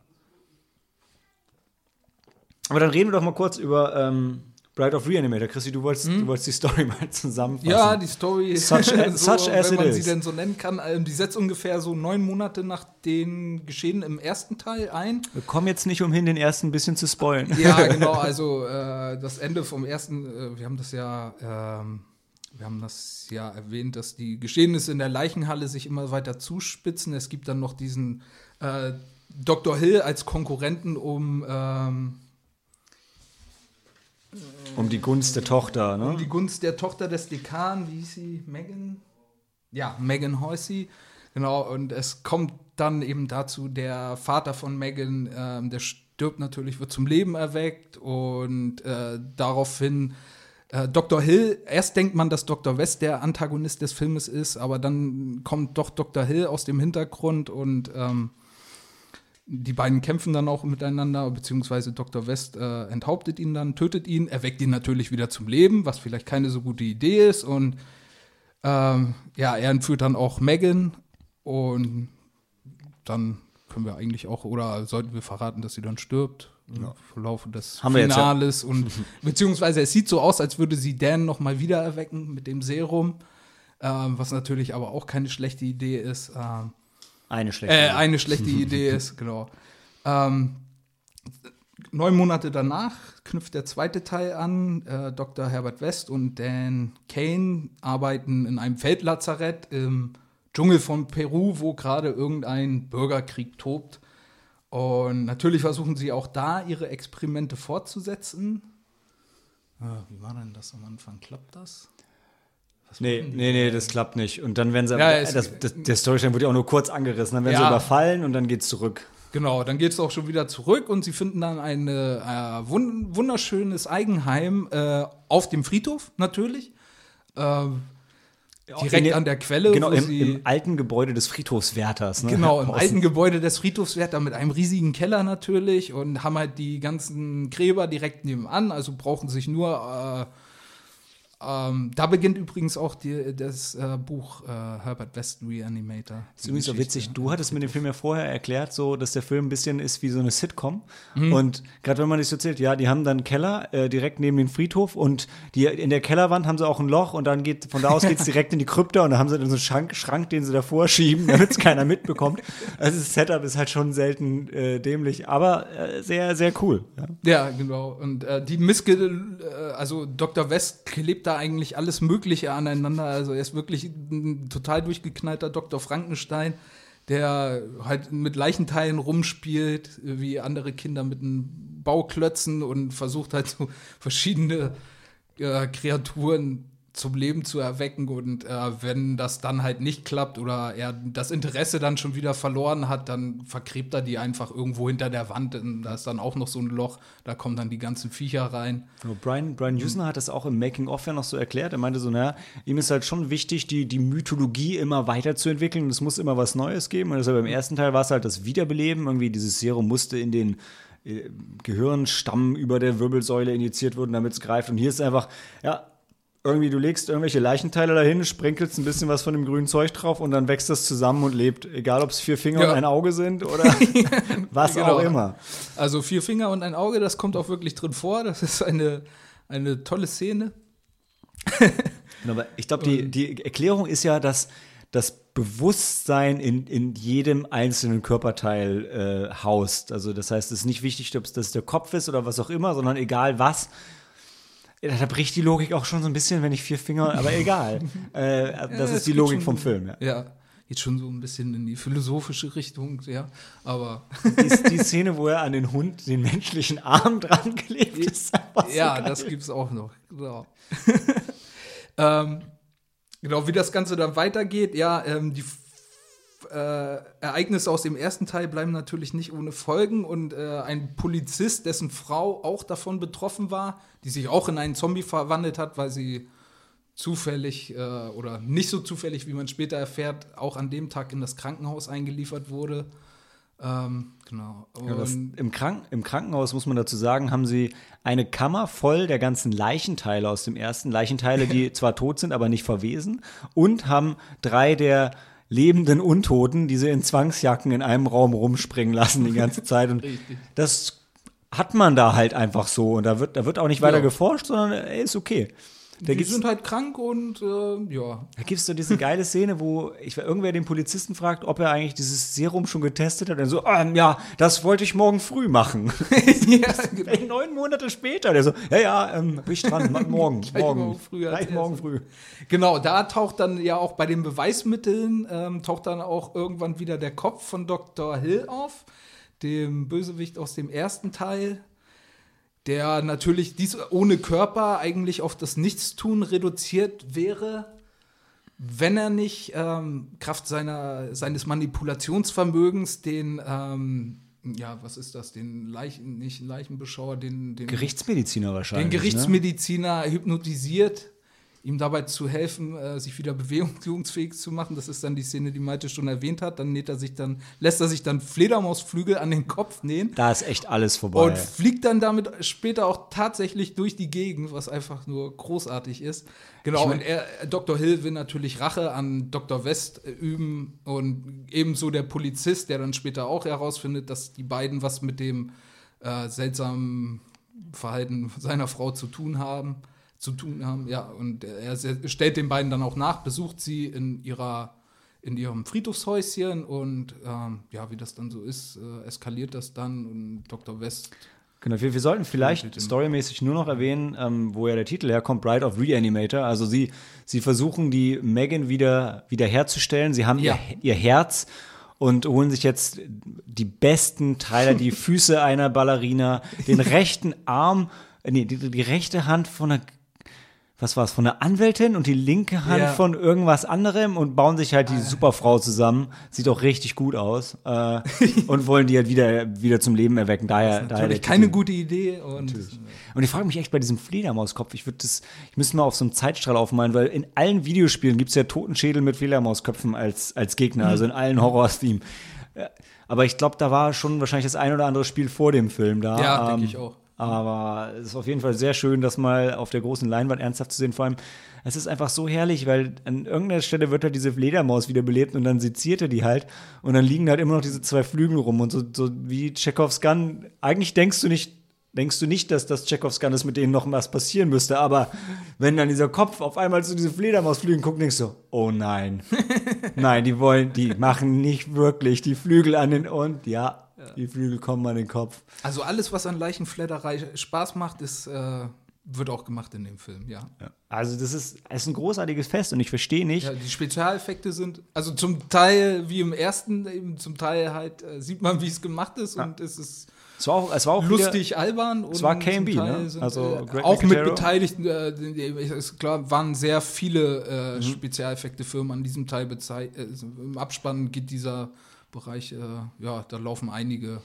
Aber dann reden wir doch mal kurz über ähm, Bride of Reanimator. Christi, du wolltest, du wolltest die Story mal zusammenfassen. Hm? Ja, die Story, Such a- such as wenn it man is. sie denn so nennen kann, ähm, die setzt ungefähr so neun Monate nach den Geschehen im ersten Teil ein. wir kommen jetzt nicht umhin, den ersten ein bisschen zu spoilen. Ja, genau, also äh, das Ende vom ersten, äh, wir haben das ja, ähm, wir haben das ja erwähnt, dass die Geschehnisse in der Leichenhalle sich immer weiter zuspitzen. Es gibt dann noch diesen äh, Dr. Hill als Konkurrenten um, ähm, Um die Gunst der Tochter, ne? um die Gunst der Tochter des Dekan, wie hieß sie? Megan? Ja, Megan Horsey. Genau, und es kommt dann eben dazu, der Vater von Megan, ähm, der stirbt natürlich, wird zum Leben erweckt und äh, daraufhin äh, Dr. Hill, erst denkt man, dass Dr. West der Antagonist des Filmes ist, aber dann kommt doch Dr. Hill aus dem Hintergrund und ähm, die beiden kämpfen dann auch miteinander, beziehungsweise Dr. West äh, enthauptet ihn dann, tötet ihn, erweckt ihn natürlich wieder zum Leben, was vielleicht keine so gute Idee ist. Und ähm, ja, er entführt dann auch Megan und dann können wir eigentlich auch, oder sollten wir verraten, dass sie dann stirbt im Verlauf des Haben jetzt ja. Finales. Und beziehungsweise es sieht so aus, als würde sie Dan noch mal wieder erwecken mit dem Serum, ähm, was natürlich aber auch keine schlechte Idee ist. Ähm, Eine schlechte. äh, Idee. eine schlechte Idee ist, genau. Ähm, neun Monate danach knüpft der zweite Teil an. Äh, Dr. Herbert West und Dan Kane arbeiten in einem Feldlazarett im Dschungel von Peru, wo gerade irgendein Bürgerkrieg tobt. Und natürlich versuchen sie auch da ihre Experimente fortzusetzen. Äh, wie war denn das am Anfang? Klappt das? Nee, nee, nee, das klappt nicht. Und dann werden sie, Ja, es- das, das, der Storyline wird ja auch nur kurz angerissen. Dann werden sie Ja. überfallen und dann geht's zurück. Genau, dann geht es auch schon wieder zurück und sie finden dann ein äh, wun wunderschönes Eigenheim äh, auf dem Friedhof natürlich. Ähm, direkt an der Quelle. Genau, im, sie, im alten Gebäude des Friedhofswärters. Ne? Genau, im Außen. alten Gebäude des Friedhofswärter mit einem riesigen Keller natürlich und haben halt die ganzen Gräber direkt nebenan, also brauchen sich nur. Äh, ähm, da beginnt übrigens auch die, das äh, Buch äh, Herbert West Reanimator. Das ist übrigens so witzig. Du hattest mir den Film ja vorher erklärt, so, dass der Film ein bisschen ist wie so eine Sitcom. Mhm. Und gerade wenn man das so erzählt, ja, die haben dann einen Keller äh, direkt neben dem Friedhof und die, in der Kellerwand haben sie auch ein Loch und dann geht von da aus geht's direkt in die Krypta und da haben sie dann so einen Schrank, Schrank den sie davor schieben, damit es keiner mitbekommt. Also das Setup ist halt schon selten äh, dämlich, aber äh, sehr, sehr cool. Ja. Ja, genau. Und äh, die Missge, also Dr. West klebt da eigentlich alles Mögliche aneinander. Also er ist wirklich ein total durchgeknallter Dr. Frankenstein, der halt mit Leichenteilen rumspielt, wie andere Kinder mit einem Bauklötzen und versucht halt so verschiedene äh, Kreaturen zum Leben zu erwecken und äh, wenn das dann halt nicht klappt oder er das Interesse dann schon wieder verloren hat, dann vergräbt er die einfach irgendwo hinter der Wand. Und da ist dann auch noch so ein Loch, da kommen dann die ganzen Viecher rein. Genau, Brian, Brian Usner hat das auch im Making-of ja noch so erklärt. Er meinte so, naja, ihm ist halt schon wichtig, die, die Mythologie immer weiterzuentwickeln es muss immer was Neues geben. Und deshalb im ersten Teil war es halt das Wiederbeleben. Irgendwie dieses Serum musste in den äh, Gehirnstamm über der Wirbelsäule injiziert werden, damit es greift. Und hier ist einfach, ja, irgendwie du legst irgendwelche Leichenteile dahin, sprenkelst ein bisschen was von dem grünen Zeug drauf und dann wächst das zusammen und lebt. Egal, ob es vier Finger Ja. und ein Auge sind oder was Genau. auch immer. Also vier Finger und ein Auge, das kommt auch wirklich drin vor. Das ist eine, eine tolle Szene. Aber ich glaube, die, die Erklärung ist ja, dass das Bewusstsein in, in jedem einzelnen Körperteil äh, haust. Also das heißt, es ist nicht wichtig, ob es das der Kopf ist oder was auch immer, sondern egal was. Ja, Da bricht die Logik auch schon so ein bisschen, wenn ich vier Finger, aber egal. äh, das Ja, ist es die Logik schon- vom Film. Ja. Ja, geht schon so ein bisschen in die philosophische Richtung, ja. Aber Die, die Szene, wo er an den Hund den menschlichen Arm dran klebt, ist einfach so ja, geil. das gibt's auch noch. Genau. ähm, genau, wie das Ganze dann weitergeht, ja, ähm, die äh, Ereignisse aus dem ersten Teil bleiben natürlich nicht ohne Folgen und äh, ein Polizist, dessen Frau auch davon betroffen war, die sich auch in einen Zombie verwandelt hat, weil sie zufällig äh, oder nicht so zufällig, wie man später erfährt, auch an dem Tag in das Krankenhaus eingeliefert wurde. Ähm, genau. Ja, das, im, Krank Im Krankenhaus, muss man dazu sagen, haben sie eine Kammer voll der ganzen Leichenteile aus dem ersten. Leichenteile, die zwar tot sind, aber nicht verwesen. Und haben drei der lebenden Untoten, die sie in Zwangsjacken in einem Raum rumspringen lassen die ganze Zeit. Und das hat man da halt einfach so. Und da wird, da wird auch nicht weiter Ja. geforscht, sondern ey, ist okay. Da die sind halt krank und äh, ja. da gibt's so diese geile Szene, wo ich, irgendwer den Polizisten fragt, ob er eigentlich dieses Serum schon getestet hat. Und so, ähm, ja, das wollte ich morgen früh machen. ja, genau. Neun Monate später. Der so, ja, ja, ähm, bin ich dran, morgen, Gleich morgen. morgen früh Gleich morgen früh. Genau, da taucht dann ja auch bei den Beweismitteln, ähm, taucht dann auch irgendwann wieder der Kopf von Dr. Hill auf, dem Bösewicht aus dem ersten Teil, der natürlich dies ohne Körper eigentlich auf das Nichtstun reduziert wäre, wenn er nicht ähm, Kraft seiner, seines Manipulationsvermögens den, ähm, ja, was ist das, den Leichen, nicht Leichenbeschauer, den, den Gerichtsmediziner wahrscheinlich. den Ne? Gerichtsmediziner hypnotisiert, ihm dabei zu helfen, äh, sich wieder bewegungsfähig zu machen. Das ist dann die Szene, die Malte schon erwähnt hat. Dann näht er sich dann, lässt er sich dann Fledermausflügel an den Kopf nähen Da ist echt alles vorbei. und fliegt dann damit später auch tatsächlich durch die Gegend, was einfach nur großartig ist. Genau, Ich mein- und er, Dr. Hill will natürlich Rache an Dr. West äh, üben und ebenso der Polizist, der dann später auch herausfindet, dass die beiden was mit dem äh, seltsamen Verhalten seiner Frau zu tun haben. Zu tun haben, ja, und er stellt den beiden dann auch nach, besucht sie in ihrer in ihrem Friedhofshäuschen und ähm, ja, wie das dann so ist, äh, eskaliert das dann und Dr. West Genau, wir, wir sollten vielleicht storymäßig nur noch erwähnen, ähm, wo ja der Titel herkommt, Bride of Reanimator. Also sie, sie versuchen die Megan wieder, wieder herzustellen. Sie haben Ja. ihr, ihr Herz und holen sich jetzt die besten Teile, die Füße einer Ballerina, den rechten Arm, äh, nee, die, die rechte Hand von einer was war es, von einer Anwältin und die linke Hand Ja. von irgendwas anderem und bauen sich halt die Superfrau zusammen. Sieht auch richtig gut aus. Äh, und wollen die halt wieder, wieder zum Leben erwecken. Daher, daher der natürlich keine gute Idee und Und ich frage mich echt bei diesem Fledermauskopf, ich würde das, ich müsste mal auf so einem Zeitstrahl aufmalen, weil in allen Videospielen gibt es ja Totenschädel mit Fledermausköpfen als, als Gegner, also in allen Horror-Themen. Ja, Aber ich glaube, da war schon wahrscheinlich das ein oder andere Spiel vor dem Film da. Ja, Ähm, denke ich auch. Aber es ist auf jeden Fall sehr schön, das mal auf der großen Leinwand ernsthaft zu sehen. Vor allem, es ist einfach so herrlich, weil an irgendeiner Stelle wird halt diese Fledermaus wieder belebt und dann seziert er die halt. Und dann liegen halt immer noch diese zwei Flügel rum und so, so wie Chekhovs Gun. Eigentlich denkst du nicht, denkst du nicht, dass das Chekhovs Gun ist, mit denen noch was passieren müsste. Aber wenn dann dieser Kopf auf einmal zu diese Fledermausflügeln guckt, denkst du, oh nein. nein, die wollen, die machen nicht wirklich die Flügel an den, und ja, die Flügel kommen an den Kopf. also alles, was an Leichenfledderei Spaß macht, ist, äh, wird auch gemacht in dem Film, ja. Also das ist, es ist ein großartiges Fest und ich verstehe nicht. Ja, die Spezialeffekte sind, also zum Teil wie im ersten, eben zum Teil halt äh, sieht man, wie es gemacht ist und es ist Es war auch, es war auch wieder- lustig, albern. Und war zum KMB, Teil ne? sind, Also äh, auch mit. Beteiligten, äh, ist klar, waren sehr viele Mhm. äh, Spezialeffekte-Firmen an diesem Teil bezeichnet. Äh, Im Abspann geht dieser Bereich, äh, ja, da laufen einige,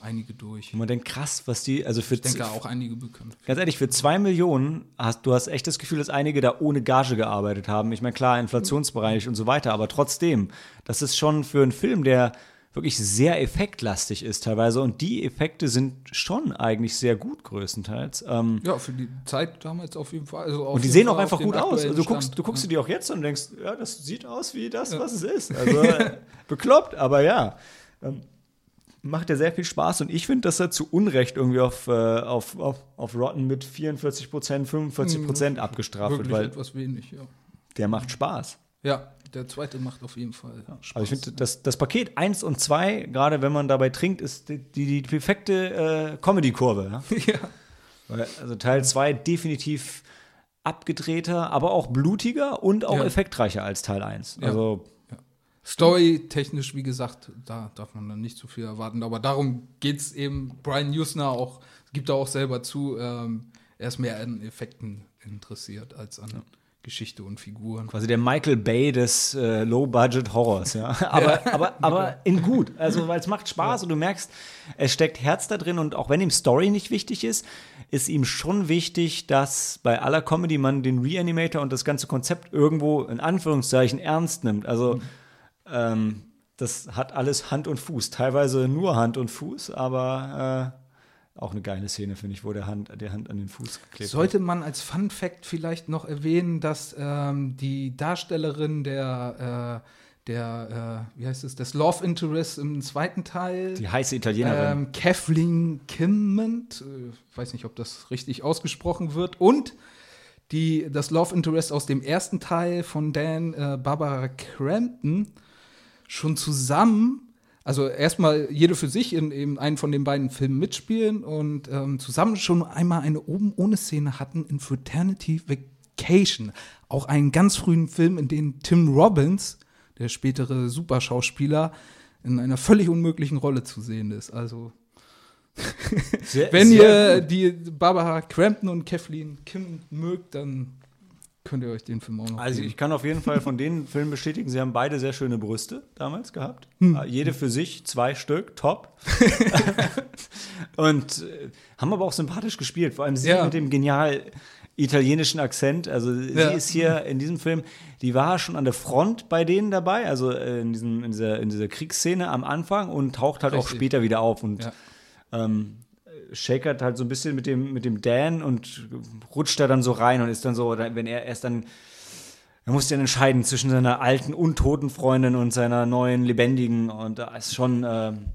einige durch. Und man denkt, krass, was die, also für, Ich denke auch einige bekannt. ganz ehrlich, für zwei Millionen hast du hast echt das Gefühl, dass einige da ohne Gage gearbeitet haben. Ich meine, klar, Inflationsbereich und so weiter, aber trotzdem, das ist schon für einen Film, der wirklich sehr effektlastig ist teilweise und die Effekte sind schon eigentlich sehr gut größtenteils. Ähm, Ja, für die Zeit damals auf jeden Fall. Also auf und die sehen Fall auch einfach gut aus. Also du guckst, du guckst dir die auch jetzt und denkst, ja, das sieht aus wie das, was es ist. Also bekloppt, aber ja. Ähm, macht ja sehr viel Spaß und ich finde, dass er zu Unrecht irgendwie auf, äh, auf, auf, auf Rotten mit 44 Prozent, 45 Prozent abgestraft wird, Wirklich weil etwas wenig, ja. der macht Spaß. Ja, der zweite macht auf jeden Fall Spaß. Also ich finde, das, das Paket 1 und 2, gerade wenn man dabei trinkt, ist die, die, perfekte äh, Comedy-Kurve. Ja? ja. Weil, Also Teil 2 definitiv abgedrehter, aber auch blutiger und auch Ja. effektreicher als Teil 1. Ja. Also Story-technisch, wie gesagt, da darf man dann nicht zu viel erwarten. Aber darum geht es eben. Brian Usner auch, gibt da auch selber zu, ähm, er ist mehr an Effekten interessiert als an Geschichte und Figuren. quasi der Michael Bay des äh, Low-Budget-Horrors, ja. Aber, aber, aber in gut. Also, weil es macht Spaß und du merkst, es steckt Herz da drin und auch wenn ihm Story nicht wichtig ist, ist ihm schon wichtig, dass bei aller Comedy man den Reanimator und das ganze Konzept irgendwo in Anführungszeichen ernst nimmt. Also, ähm, das hat alles Hand und Fuß. Teilweise nur Hand und Fuß, aber äh, auch eine geile Szene, finde ich, wo der Hand, der Hand an den Fuß geklebt Sollte man als Fun Fact vielleicht noch erwähnen, dass ähm, die Darstellerin der, äh, der äh, wie heißt es, des Love Interest im zweiten Teil, Die heiße Italienerin. ähm, Kathleen Kimmond, äh, weiß nicht, ob das richtig ausgesprochen wird, und die, das Love Interest aus dem ersten Teil von Dan, äh, Barbara Crampton, schon zusammen, also erstmal jede für sich in, in einen von den beiden Filmen mitspielen und ähm, zusammen schon einmal eine oben ohne Szene hatten in Fraternity Vacation. Auch einen ganz frühen Film, in dem Tim Robbins, der spätere Superschauspieler, in einer völlig unmöglichen Rolle zu sehen ist. Also Sehr- wenn sehr ihr die Barbara Crampton und Kathleen Kim mögt, dann könnt ihr euch den Film auch noch Also geben. ich kann auf jeden Fall von den Filmen bestätigen, sie haben beide sehr schöne Brüste damals gehabt. Hm. Äh, Jede für sich, zwei Stück, top. Und äh, haben aber auch sympathisch gespielt, vor allem sie Ja. mit dem genial italienischen Akzent. Also Ja. sie ist hier in diesem Film, die war schon an der Front bei denen dabei, also äh, in, diesem, in, dieser, in dieser Kriegsszene am Anfang und taucht halt auch Richtig. später wieder auf und Ja. ähm, shakert halt so ein bisschen mit dem, mit dem Dan und rutscht da dann so rein und ist dann so, oder wenn er erst dann, er muss dann entscheiden zwischen seiner alten, untoten Freundin und seiner neuen, lebendigen und da ist schon, ähm,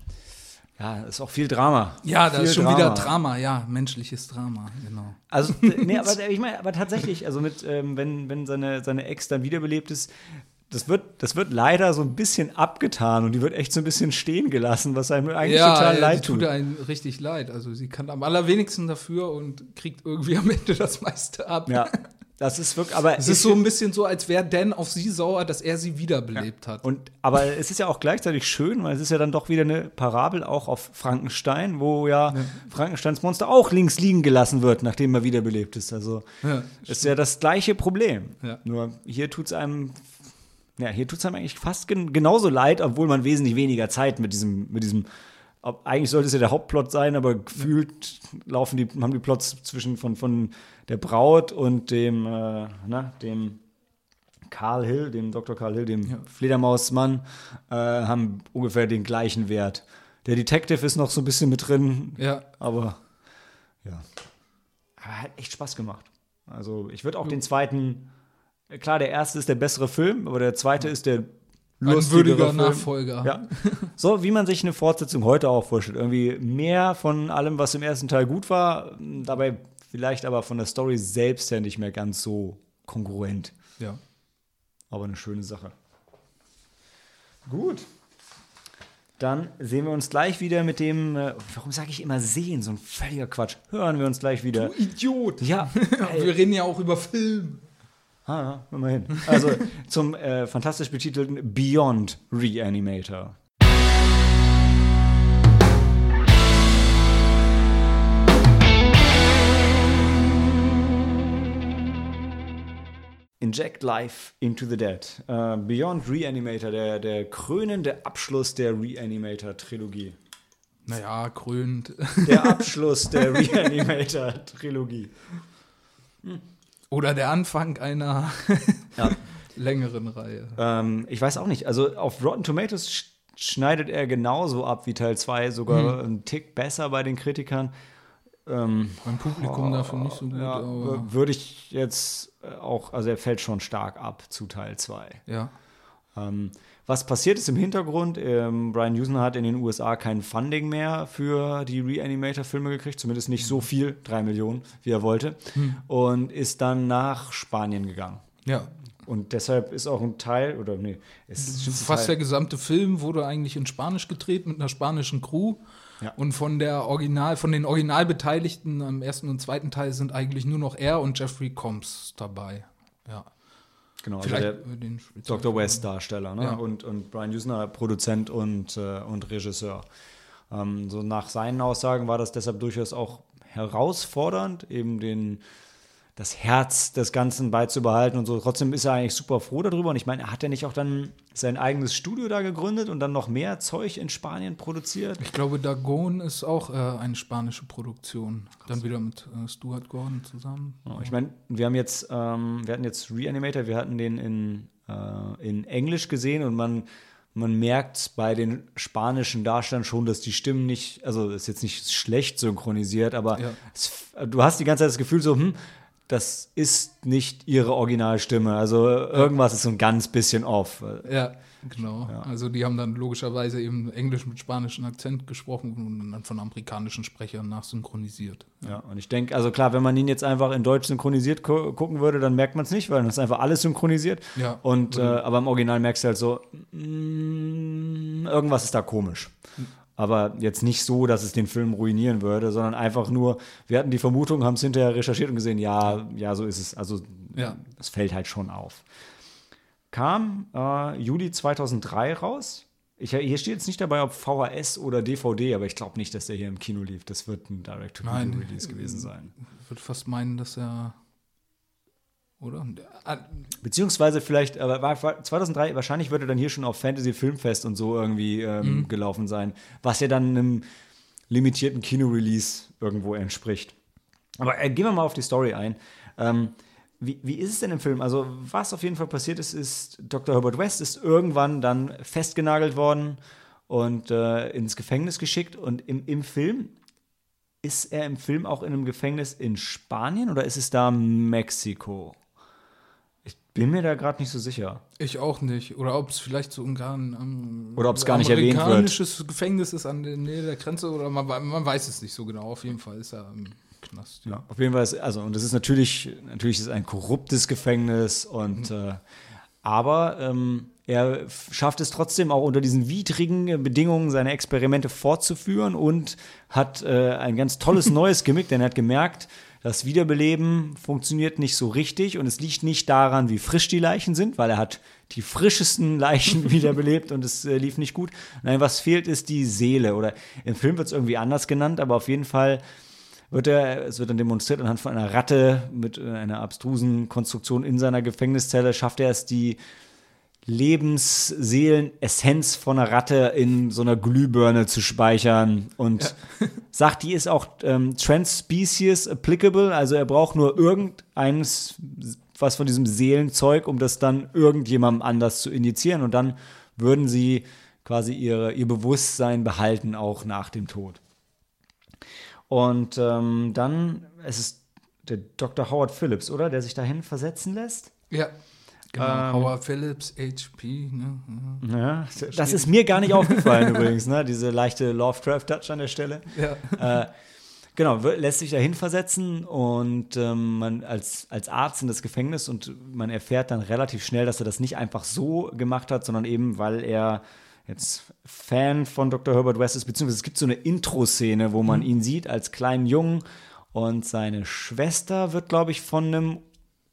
ja, ist auch viel Drama. Ja, da viel ist schon wieder Drama, ja, menschliches Drama, genau. Also, nee, aber ich meine, aber tatsächlich, also mit, ähm, wenn, wenn seine, seine Ex dann wiederbelebt ist, das wird, das wird leider so ein bisschen abgetan und die wird echt so ein bisschen stehen gelassen, was einem eigentlich total ja, leid tut tut. einem richtig leid. Also sie kann am allerwenigsten dafür und kriegt irgendwie am Ende das meiste ab. Ja, das ist wirklich, aber Es ist so ein bisschen so, als wäre Dan auf sie sauer, dass er sie wiederbelebt hat. Und, aber es ist ja auch gleichzeitig schön, weil es ist ja dann doch wieder eine Parabel auch auf Frankenstein, wo ja, Frankensteins Monster auch links liegen gelassen wird, nachdem er wiederbelebt ist. Also Ja, ist ja das gleiche Problem. Ja. Nur hier tut es einem, ja, hier tut es einem eigentlich fast gen genauso leid, obwohl man wesentlich weniger Zeit mit diesem, mit diesem, ob, eigentlich sollte es ja der Hauptplot sein, aber gefühlt laufen die, haben die Plots zwischen von, von der Braut und dem, äh, na, dem Karl Hill, dem Dr. Karl Hill, dem Ja. Fledermausmann, äh, haben ungefähr den gleichen Wert. Der Detective ist noch so ein bisschen mit drin, ja. aber ja. Aber hat echt Spaß gemacht. Also ich würde auch den zweiten, klar, der erste ist der bessere Film, aber der zweite ist der lustigere. Nachfolger. Ja. So wie man sich eine Fortsetzung heute auch vorstellt. Irgendwie mehr von allem, was im ersten Teil gut war, dabei vielleicht aber von der Story selbst her nicht mehr ganz so kongruent. ja. Aber eine schöne Sache. Gut. Dann sehen wir uns gleich wieder mit dem, äh, warum sage ich immer sehen, so ein völliger Quatsch. Hören wir uns gleich wieder. Du Idiot. Ja, Wir reden ja auch über Film. Ah, ja, immerhin. Also zum äh, fantastisch betitelten Beyond Reanimator. Inject Life into the Dead. Äh, Beyond Reanimator, der, der krönende Abschluss der Reanimator-Trilogie. Naja, krönt. Der Abschluss der Reanimator-Trilogie. Oder der Anfang einer Ja. längeren Reihe. Ähm, ich weiß auch nicht. Also auf Rotten Tomatoes sch schneidet er genauso ab wie Teil 2, sogar einen Tick besser bei den Kritikern. Ähm, Beim Publikum dafür nicht so gut, ja, würde ich jetzt äh, auch, also er fällt schon stark ab zu Teil 2. ja. Ähm, was passiert ist im Hintergrund, ähm, Brian Houston hat in den USA kein Funding mehr für die Reanimator-Filme gekriegt, zumindest nicht so viel, drei Millionen, wie er wollte, und ist dann nach Spanien gegangen. Ja. Und deshalb ist auch ein Teil, oder nee, es ist Fast Teil, der gesamte Film wurde eigentlich in Spanisch gedreht mit einer spanischen Crew. Ja. Und von der Original, von den Originalbeteiligten am ersten und zweiten Teil sind eigentlich nur noch er und Jeffrey Combs dabei. Ja. Genau, also der den Dr. West-Darsteller ne? Ja. und, und Brian Usner, Produzent und, äh, und Regisseur. Ähm, so nach seinen Aussagen war das deshalb durchaus auch herausfordernd, eben den, das Herz des Ganzen beizubehalten und so. Trotzdem ist er eigentlich super froh darüber. Und ich meine, hat er nicht auch dann sein eigenes Studio da gegründet und dann noch mehr Zeug in Spanien produziert? Ich glaube, Dagon ist auch äh, eine spanische Produktion. Dann wieder mit äh, Stuart Gordon zusammen. Ja, Ich meine, wir haben jetzt, ähm, wir hatten jetzt Reanimator, wir hatten den in, äh, in Englisch gesehen und man man merkt bei den spanischen Darstellern schon, dass die Stimmen nicht, also ist jetzt nicht schlecht synchronisiert, aber Ja. es, du hast die ganze Zeit das Gefühl so, hm, das ist nicht ihre Originalstimme. Also irgendwas ist so ein ganz bisschen off. Ja, genau. Also die haben dann logischerweise eben Englisch mit spanischem Akzent gesprochen und dann von amerikanischen Sprechern nachsynchronisiert. Ja, und ich denke, also klar, wenn man ihn jetzt einfach in Deutsch synchronisiert gu gucken würde, dann merkt man es nicht, weil dann ist einfach alles synchronisiert. Ja. Und äh, aber im Original merkst du halt so, mm, irgendwas ist da komisch. Aber jetzt nicht so, dass es den Film ruinieren würde, sondern einfach nur, wir hatten die Vermutung, haben es hinterher recherchiert und gesehen, ja, ja, so ist es. Also Ja. es fällt halt schon auf. Kam äh, Juli 2003 raus. Ich, hier steht jetzt nicht dabei, ob VHS oder DVD, aber ich glaube nicht, dass der hier im Kino lief. Das wird ein Nein. Direct-to-Video-Release gewesen sein. Ich würde fast meinen, dass er. Oder? Ah, Beziehungsweise vielleicht, aber war, war 2003, wahrscheinlich würde dann hier schon auf Fantasy Filmfest und so irgendwie ähm, gelaufen sein, was ja dann einem limitierten Kino-Release irgendwo entspricht. Aber äh, gehen wir mal auf die Story ein. Ähm, wie, wie ist es denn im Film? Also, was auf jeden Fall passiert ist, ist, Dr. Herbert West ist irgendwann dann festgenagelt worden und äh, ins Gefängnis geschickt. Und im, im Film, ist er im Film auch in einem Gefängnis in Spanien oder ist es da Mexiko? Bin mir da gerade nicht so sicher. ich auch nicht. Oder ob es vielleicht so sogar ein ähm, Oder ob es gar nicht erwähnt wird. amerikanisches Gefängnis ist an der Nähe der Grenze oder man, man weiß es nicht so genau. Auf jeden Fall ist er im Knast. Ja, auf jeden Fall ist, also, und das ist natürlich, natürlich ist ein korruptes Gefängnis und, äh, aber ähm, er schafft es trotzdem auch unter diesen widrigen Bedingungen seine Experimente fortzuführen und hat äh, ein ganz tolles neues Gimmick, denn er hat gemerkt, das Wiederbeleben funktioniert nicht so richtig und es liegt nicht daran, wie frisch die Leichen sind, weil er hat die frischesten Leichen wiederbelebt und es äh, lief nicht gut. Nein, was fehlt, ist die Seele oder im Film wird es irgendwie anders genannt, aber auf jeden Fall wird er, es wird dann demonstriert anhand von einer Ratte mit äh, einer abstrusen Konstruktion in seiner Gefängniszelle, schafft er es, die Lebensseelen-Essenz von einer Ratte in so einer Glühbirne zu speichern und sagt, die ist auch ähm, trans-species applicable, also er braucht nur irgendeines, was von diesem Seelenzeug, um das dann irgendjemandem anders zu injizieren und dann würden sie quasi ihre, ihr Bewusstsein behalten, auch nach dem Tod. Und ähm, dann, es ist der Dr. Howard Phillips, oder? Der sich dahin versetzen lässt. Ja. Genau. Ähm, Howard Phillips, HP. Ne? ja. Ja, das ist mir gar nicht aufgefallen übrigens, ne? Diese leichte Lovecraft-Touch an der Stelle. Ja. Äh, genau, lässt sich dahin versetzen und ähm, man als, als Arzt in das Gefängnis und man erfährt dann relativ schnell, dass er das nicht einfach so gemacht hat, sondern eben, weil er jetzt Fan von Dr. Herbert West ist, beziehungsweise es gibt so eine Intro-Szene, wo man ihn sieht als kleinen Jungen und seine Schwester wird, glaube ich, von einem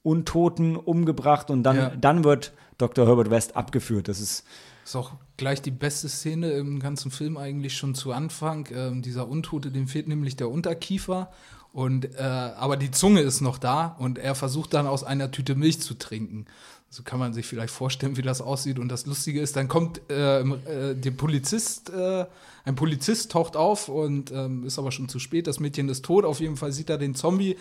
Untoten umgebracht und dann, Ja. dann wird Dr. Herbert West abgeführt. Das ist Ist auch gleich die beste Szene im ganzen Film eigentlich schon zu Anfang. Ähm, dieser Untote, dem fehlt nämlich der Unterkiefer. Und, äh, aber die Zunge ist noch da und er versucht dann aus einer Tüte Milch zu trinken. So kann man sich vielleicht vorstellen, wie das aussieht. Und das Lustige ist, dann kommt äh, äh, der Polizist, äh, ein Polizist taucht auf und ähm, ist aber schon zu spät. Das Mädchen ist tot. Auf jeden Fall sieht er den Zombie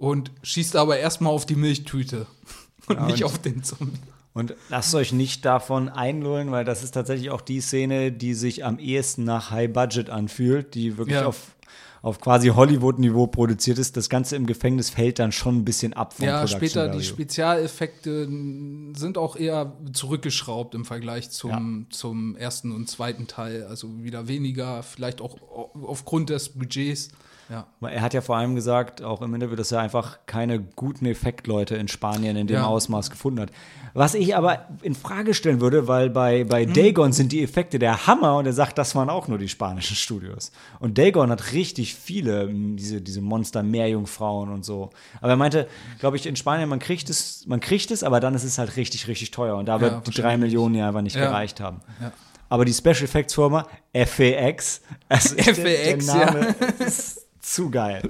und schießt aber erstmal auf die Milchtüte und Ja, nicht und- auf den Zombie. Und lasst euch nicht davon einlullen, weil das ist tatsächlich auch die Szene, die sich am ehesten nach High Budget anfühlt, die wirklich Ja. auf, auf quasi Hollywood-Niveau produziert ist. Das Ganze im Gefängnis fällt dann schon ein bisschen ab vom Ja, Production später die Value. Spezialeffekte n- sind auch eher zurückgeschraubt im Vergleich zum, zum ersten und zweiten Teil. Also wieder weniger, vielleicht auch au- aufgrund des Budgets. Ja, Er hat ja vor allem gesagt, auch im Interview, dass er einfach keine guten Effektleute in Spanien in dem Ja. Ausmaß gefunden hat. Was ich aber in Frage stellen würde, weil bei, bei Mhm. Dagon sind die Effekte der Hammer und er sagt, das waren auch nur die spanischen Studios. Und Dagon hat richtig viele, diese, diese Monster-Meerjungfrauen und so. Aber er meinte, glaube ich, in Spanien, man kriegt es, man kriegt es, aber dann ist es halt richtig, richtig teuer. Und da wird die drei. Millionen ja einfach nicht Ja. gereicht haben. ja. Aber die Special Effects Firma FAX, also FAX, der Name ist zu geil.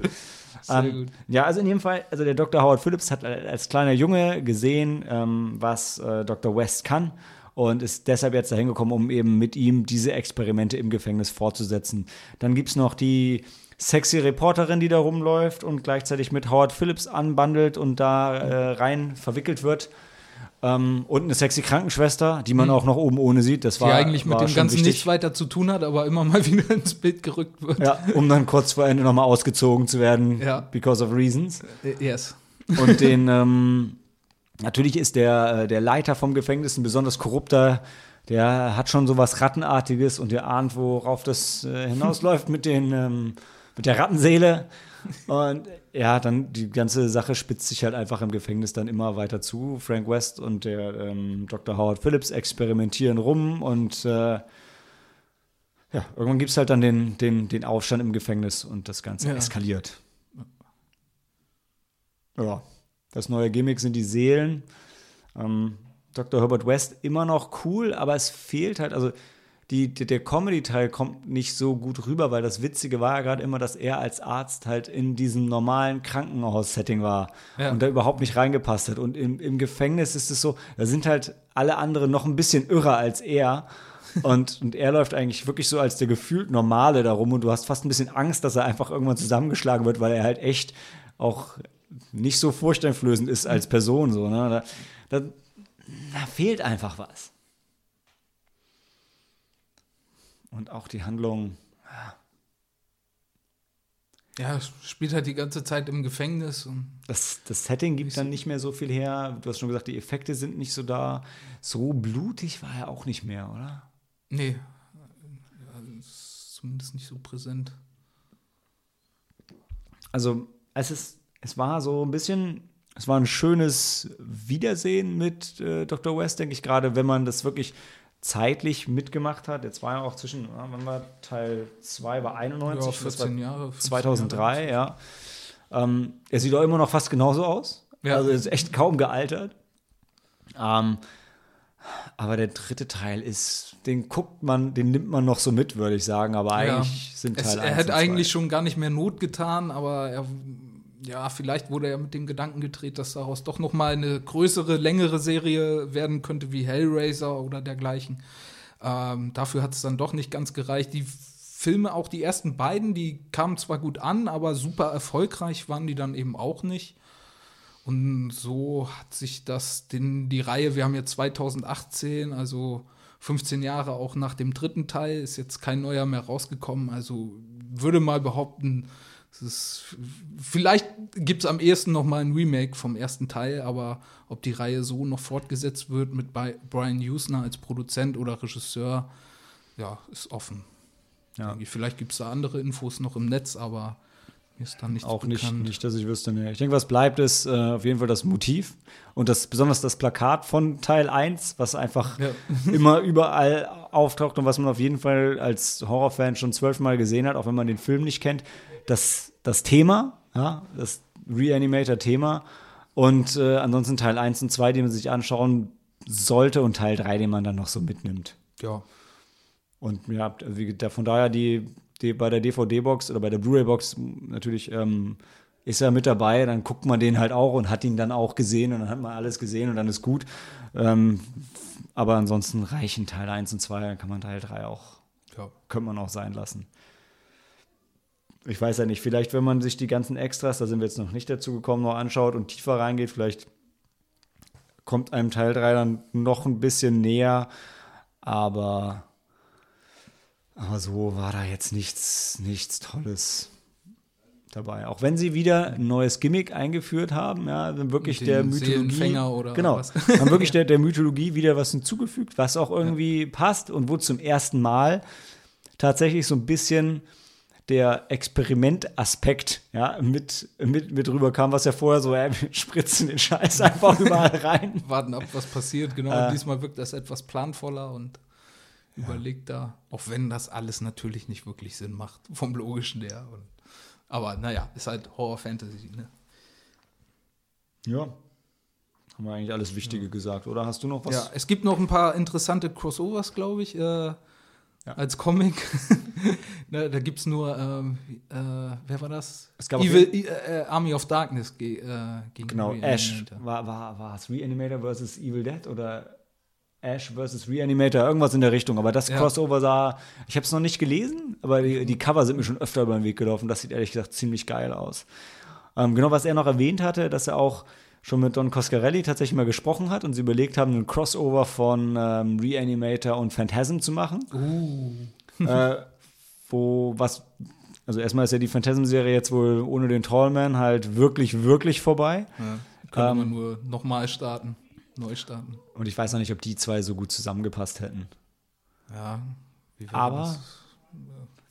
Ähm, ja, also in jedem Fall, also der Dr. Howard Phillips hat als kleiner Junge gesehen, ähm, was äh, Dr. West kann und ist deshalb jetzt dahin gekommen, um eben mit ihm diese Experimente im Gefängnis fortzusetzen. Dann gibt es noch die sexy Reporterin, die da rumläuft und gleichzeitig mit Howard Phillips anbandelt und da äh, rein verwickelt wird. Ähm, und eine sexy Krankenschwester, die man auch noch oben ohne sieht. Das Die war eigentlich mit war dem Ganzen wichtig. nichts weiter zu tun hat, aber immer mal wieder ins Bild gerückt wird. Ja, um dann kurz vor Ende nochmal ausgezogen zu werden, Ja. because of reasons. Äh, Yes. Und den, ähm, natürlich ist der, äh, der Leiter vom Gefängnis ein besonders korrupter, der hat schon so was Rattenartiges und der ahnt, worauf das äh, hinausläuft mit, den, ähm, mit der Rattenseele. Und ja, dann die ganze Sache spitzt sich halt einfach im Gefängnis dann immer weiter zu. Frank West und der ähm, Dr. Howard Phillips experimentieren rum und äh, ja, irgendwann gibt es halt dann den, den, den Aufstand im Gefängnis und das Ganze Ja. eskaliert. Ja, das neue Gimmick sind die Seelen. Ähm, Dr. Herbert West immer noch cool, aber es fehlt halt, also die, die, der Comedy-Teil kommt nicht so gut rüber, weil das Witzige war ja gerade immer, dass er als Arzt halt in diesem normalen Krankenhaus-Setting war Ja. und da überhaupt nicht reingepasst hat. Und im, im Gefängnis ist es so, da sind halt alle anderen noch ein bisschen irrer als er. Und, und er läuft eigentlich wirklich so als der gefühlt Normale darum und du hast fast ein bisschen Angst, dass er einfach irgendwann zusammengeschlagen wird, weil er halt echt auch nicht so furchteinflößend ist als Person. So, ne? da, da, da fehlt einfach was. Und auch die Handlung. Ja, spielt halt die ganze Zeit im Gefängnis und Das, das Setting gibt dann nicht mehr so viel her. Du hast schon gesagt, die Effekte sind nicht so da. So blutig war er auch nicht mehr, oder? nee, ja, ist zumindest nicht so präsent. Also, es ist, es war so ein bisschen, es war ein schönes Wiedersehen mit äh, Dr. West, denke ich, gerade wenn man das wirklich zeitlich mitgemacht hat. Jetzt war ja auch zwischen, ja, wann war Teil 2, war 91, Ja, das war 14 Jahre. 15 2003, ja. Ähm, er sieht auch immer noch fast genauso aus. Ja. Also, er ist echt kaum gealtert. Ähm, aber der dritte Teil ist, den guckt man, den nimmt man noch so mit, würde ich sagen. Aber eigentlich sind es, Teil er 1 hätte eigentlich schon gar nicht mehr Not getan, aber er, ja, vielleicht wurde er mit dem Gedanken gedreht, dass daraus doch noch mal eine größere, längere Serie werden könnte, wie Hellraiser oder dergleichen. Ähm, dafür hat es dann doch nicht ganz gereicht. Die Filme, auch die ersten beiden, die kamen zwar gut an, aber super erfolgreich waren die dann eben auch nicht. Und so hat sich das, den, die Reihe, wir haben jetzt 2018, also 15 Jahre auch nach dem dritten Teil, ist jetzt kein neuer mehr rausgekommen. Also würde mal behaupten, ist, vielleicht gibt es am ehesten noch mal ein Remake vom ersten Teil, aber ob die Reihe so noch fortgesetzt wird mit Brian Usner als Produzent oder Regisseur, ja, ist offen. Ja. Vielleicht gibt es da andere Infos noch im Netz, aber ist da nichts Auch nicht, bekannt. nicht, dass ich wüsste. Nee. Ich denke, was bleibt, ist äh, auf jeden Fall das Motiv und das, besonders das Plakat von Teil 1, was einfach Ja. immer überall auftaucht und was man auf jeden Fall als Horrorfan schon zwölfmal gesehen hat, auch wenn man den Film nicht kennt. Das, das Thema, ja, das Reanimator-Thema und äh, ansonsten Teil 1 und 2, die man sich anschauen sollte und Teil 3, den man dann noch so mitnimmt. Ja, Und ja, wie, da, von daher die bei der DVD-Box oder bei der Blu-ray-Box natürlich ähm, ist er mit dabei, dann guckt man den halt auch und hat ihn dann auch gesehen und dann hat man alles gesehen und dann ist gut. Ähm, aber ansonsten reichen Teil 1 und 2, dann kann man Teil 3 auch, ja. könnte man auch sein lassen. Ich weiß ja nicht, vielleicht wenn man sich die ganzen Extras, da sind wir jetzt noch nicht dazu gekommen, noch anschaut und tiefer reingeht, vielleicht kommt einem Teil 3 dann noch ein bisschen näher, aber aber so war da jetzt nichts, nichts Tolles dabei. Auch wenn sie wieder ein neues Gimmick eingeführt haben, ja, dann wirklich Den der Mythologie. Oder genau, was? haben wirklich der, der Mythologie wieder was hinzugefügt, was auch irgendwie passt und wo zum ersten Mal tatsächlich so ein bisschen der Experimentaspekt ja, mit, mit, mit rüberkam, was ja vorher so, äh, wir spritzen den Scheiß einfach überall rein. warten ab, was passiert. Genau, Äh. diesmal wirkt das etwas planvoller und überlegter. Auch wenn das alles natürlich nicht wirklich Sinn macht, vom Logischen her. Und, aber naja, ist halt Horror-Fantasy. Ne? Ja. Haben wir eigentlich alles Wichtige gesagt, oder? Hast du noch was? Ja, es gibt noch ein paar interessante Crossovers, glaube ich, äh, als Comic. ne, da gibt es nur, ähm, äh, wer war das? Es gab Evil, äh, äh, Army of Darkness ge äh, gegen Genau, Ash. War, war, war es Reanimator versus Evil Dead oder Ash versus Reanimator? Irgendwas in der Richtung. Aber das Ja. Crossover sah, ich habe es noch nicht gelesen, aber die, die Cover sind mir schon öfter über den Weg gelaufen. Das sieht ehrlich gesagt ziemlich geil aus. Ähm, genau, was er noch erwähnt hatte, dass er auch schon mit Don Coscarelli tatsächlich mal gesprochen hat und sie überlegt haben, einen Crossover von ähm, Reanimator und Phantasm zu machen. Uh. äh, wo was, also erstmal ist ja die Phantasm-Serie jetzt wohl ohne den Tallman halt wirklich, wirklich vorbei. Ja, können wir Ähm. nur nochmal starten, neu starten. Und ich weiß noch nicht, ob die zwei so gut zusammengepasst hätten. Ja. Wie Aber das?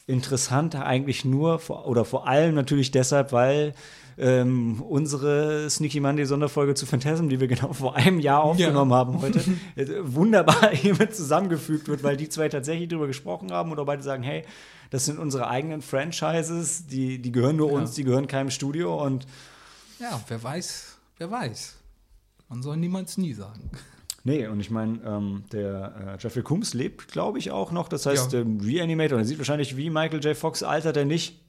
interessant eigentlich nur vor, oder vor allem natürlich deshalb, weil ähm, unsere Sneaky Monday Sonderfolge zu Phantasm, die wir genau vor einem Jahr aufgenommen haben heute, äh, wunderbar hiermit zusammengefügt wird, weil die zwei tatsächlich darüber gesprochen haben oder beide sagen, hey, das sind unsere eigenen Franchises, die, die gehören nur Ja. uns, die gehören keinem Studio und Ja, wer weiß, wer weiß. Man soll niemals nie sagen. Nee, und ich meine, ähm, der äh, Jeffrey Combs lebt, glaube ich, auch noch. Das heißt, Ja. ähm, Reanimator, der sieht wahrscheinlich wie Michael J. Fox, altert er nicht.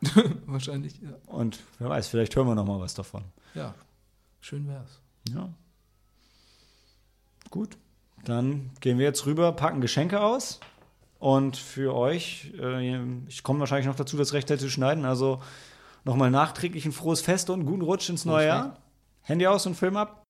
Wahrscheinlich, ja. Und wer weiß, vielleicht hören wir noch mal was davon. Ja, schön wär's. Ja. Gut. Dann gehen wir jetzt rüber, packen Geschenke aus. Und für euch, äh, ich komme wahrscheinlich noch dazu, das Recht zu schneiden. Also nochmal nachträglich ein frohes Fest und guten Rutsch ins neue. Jahr. Handy aus und Film ab.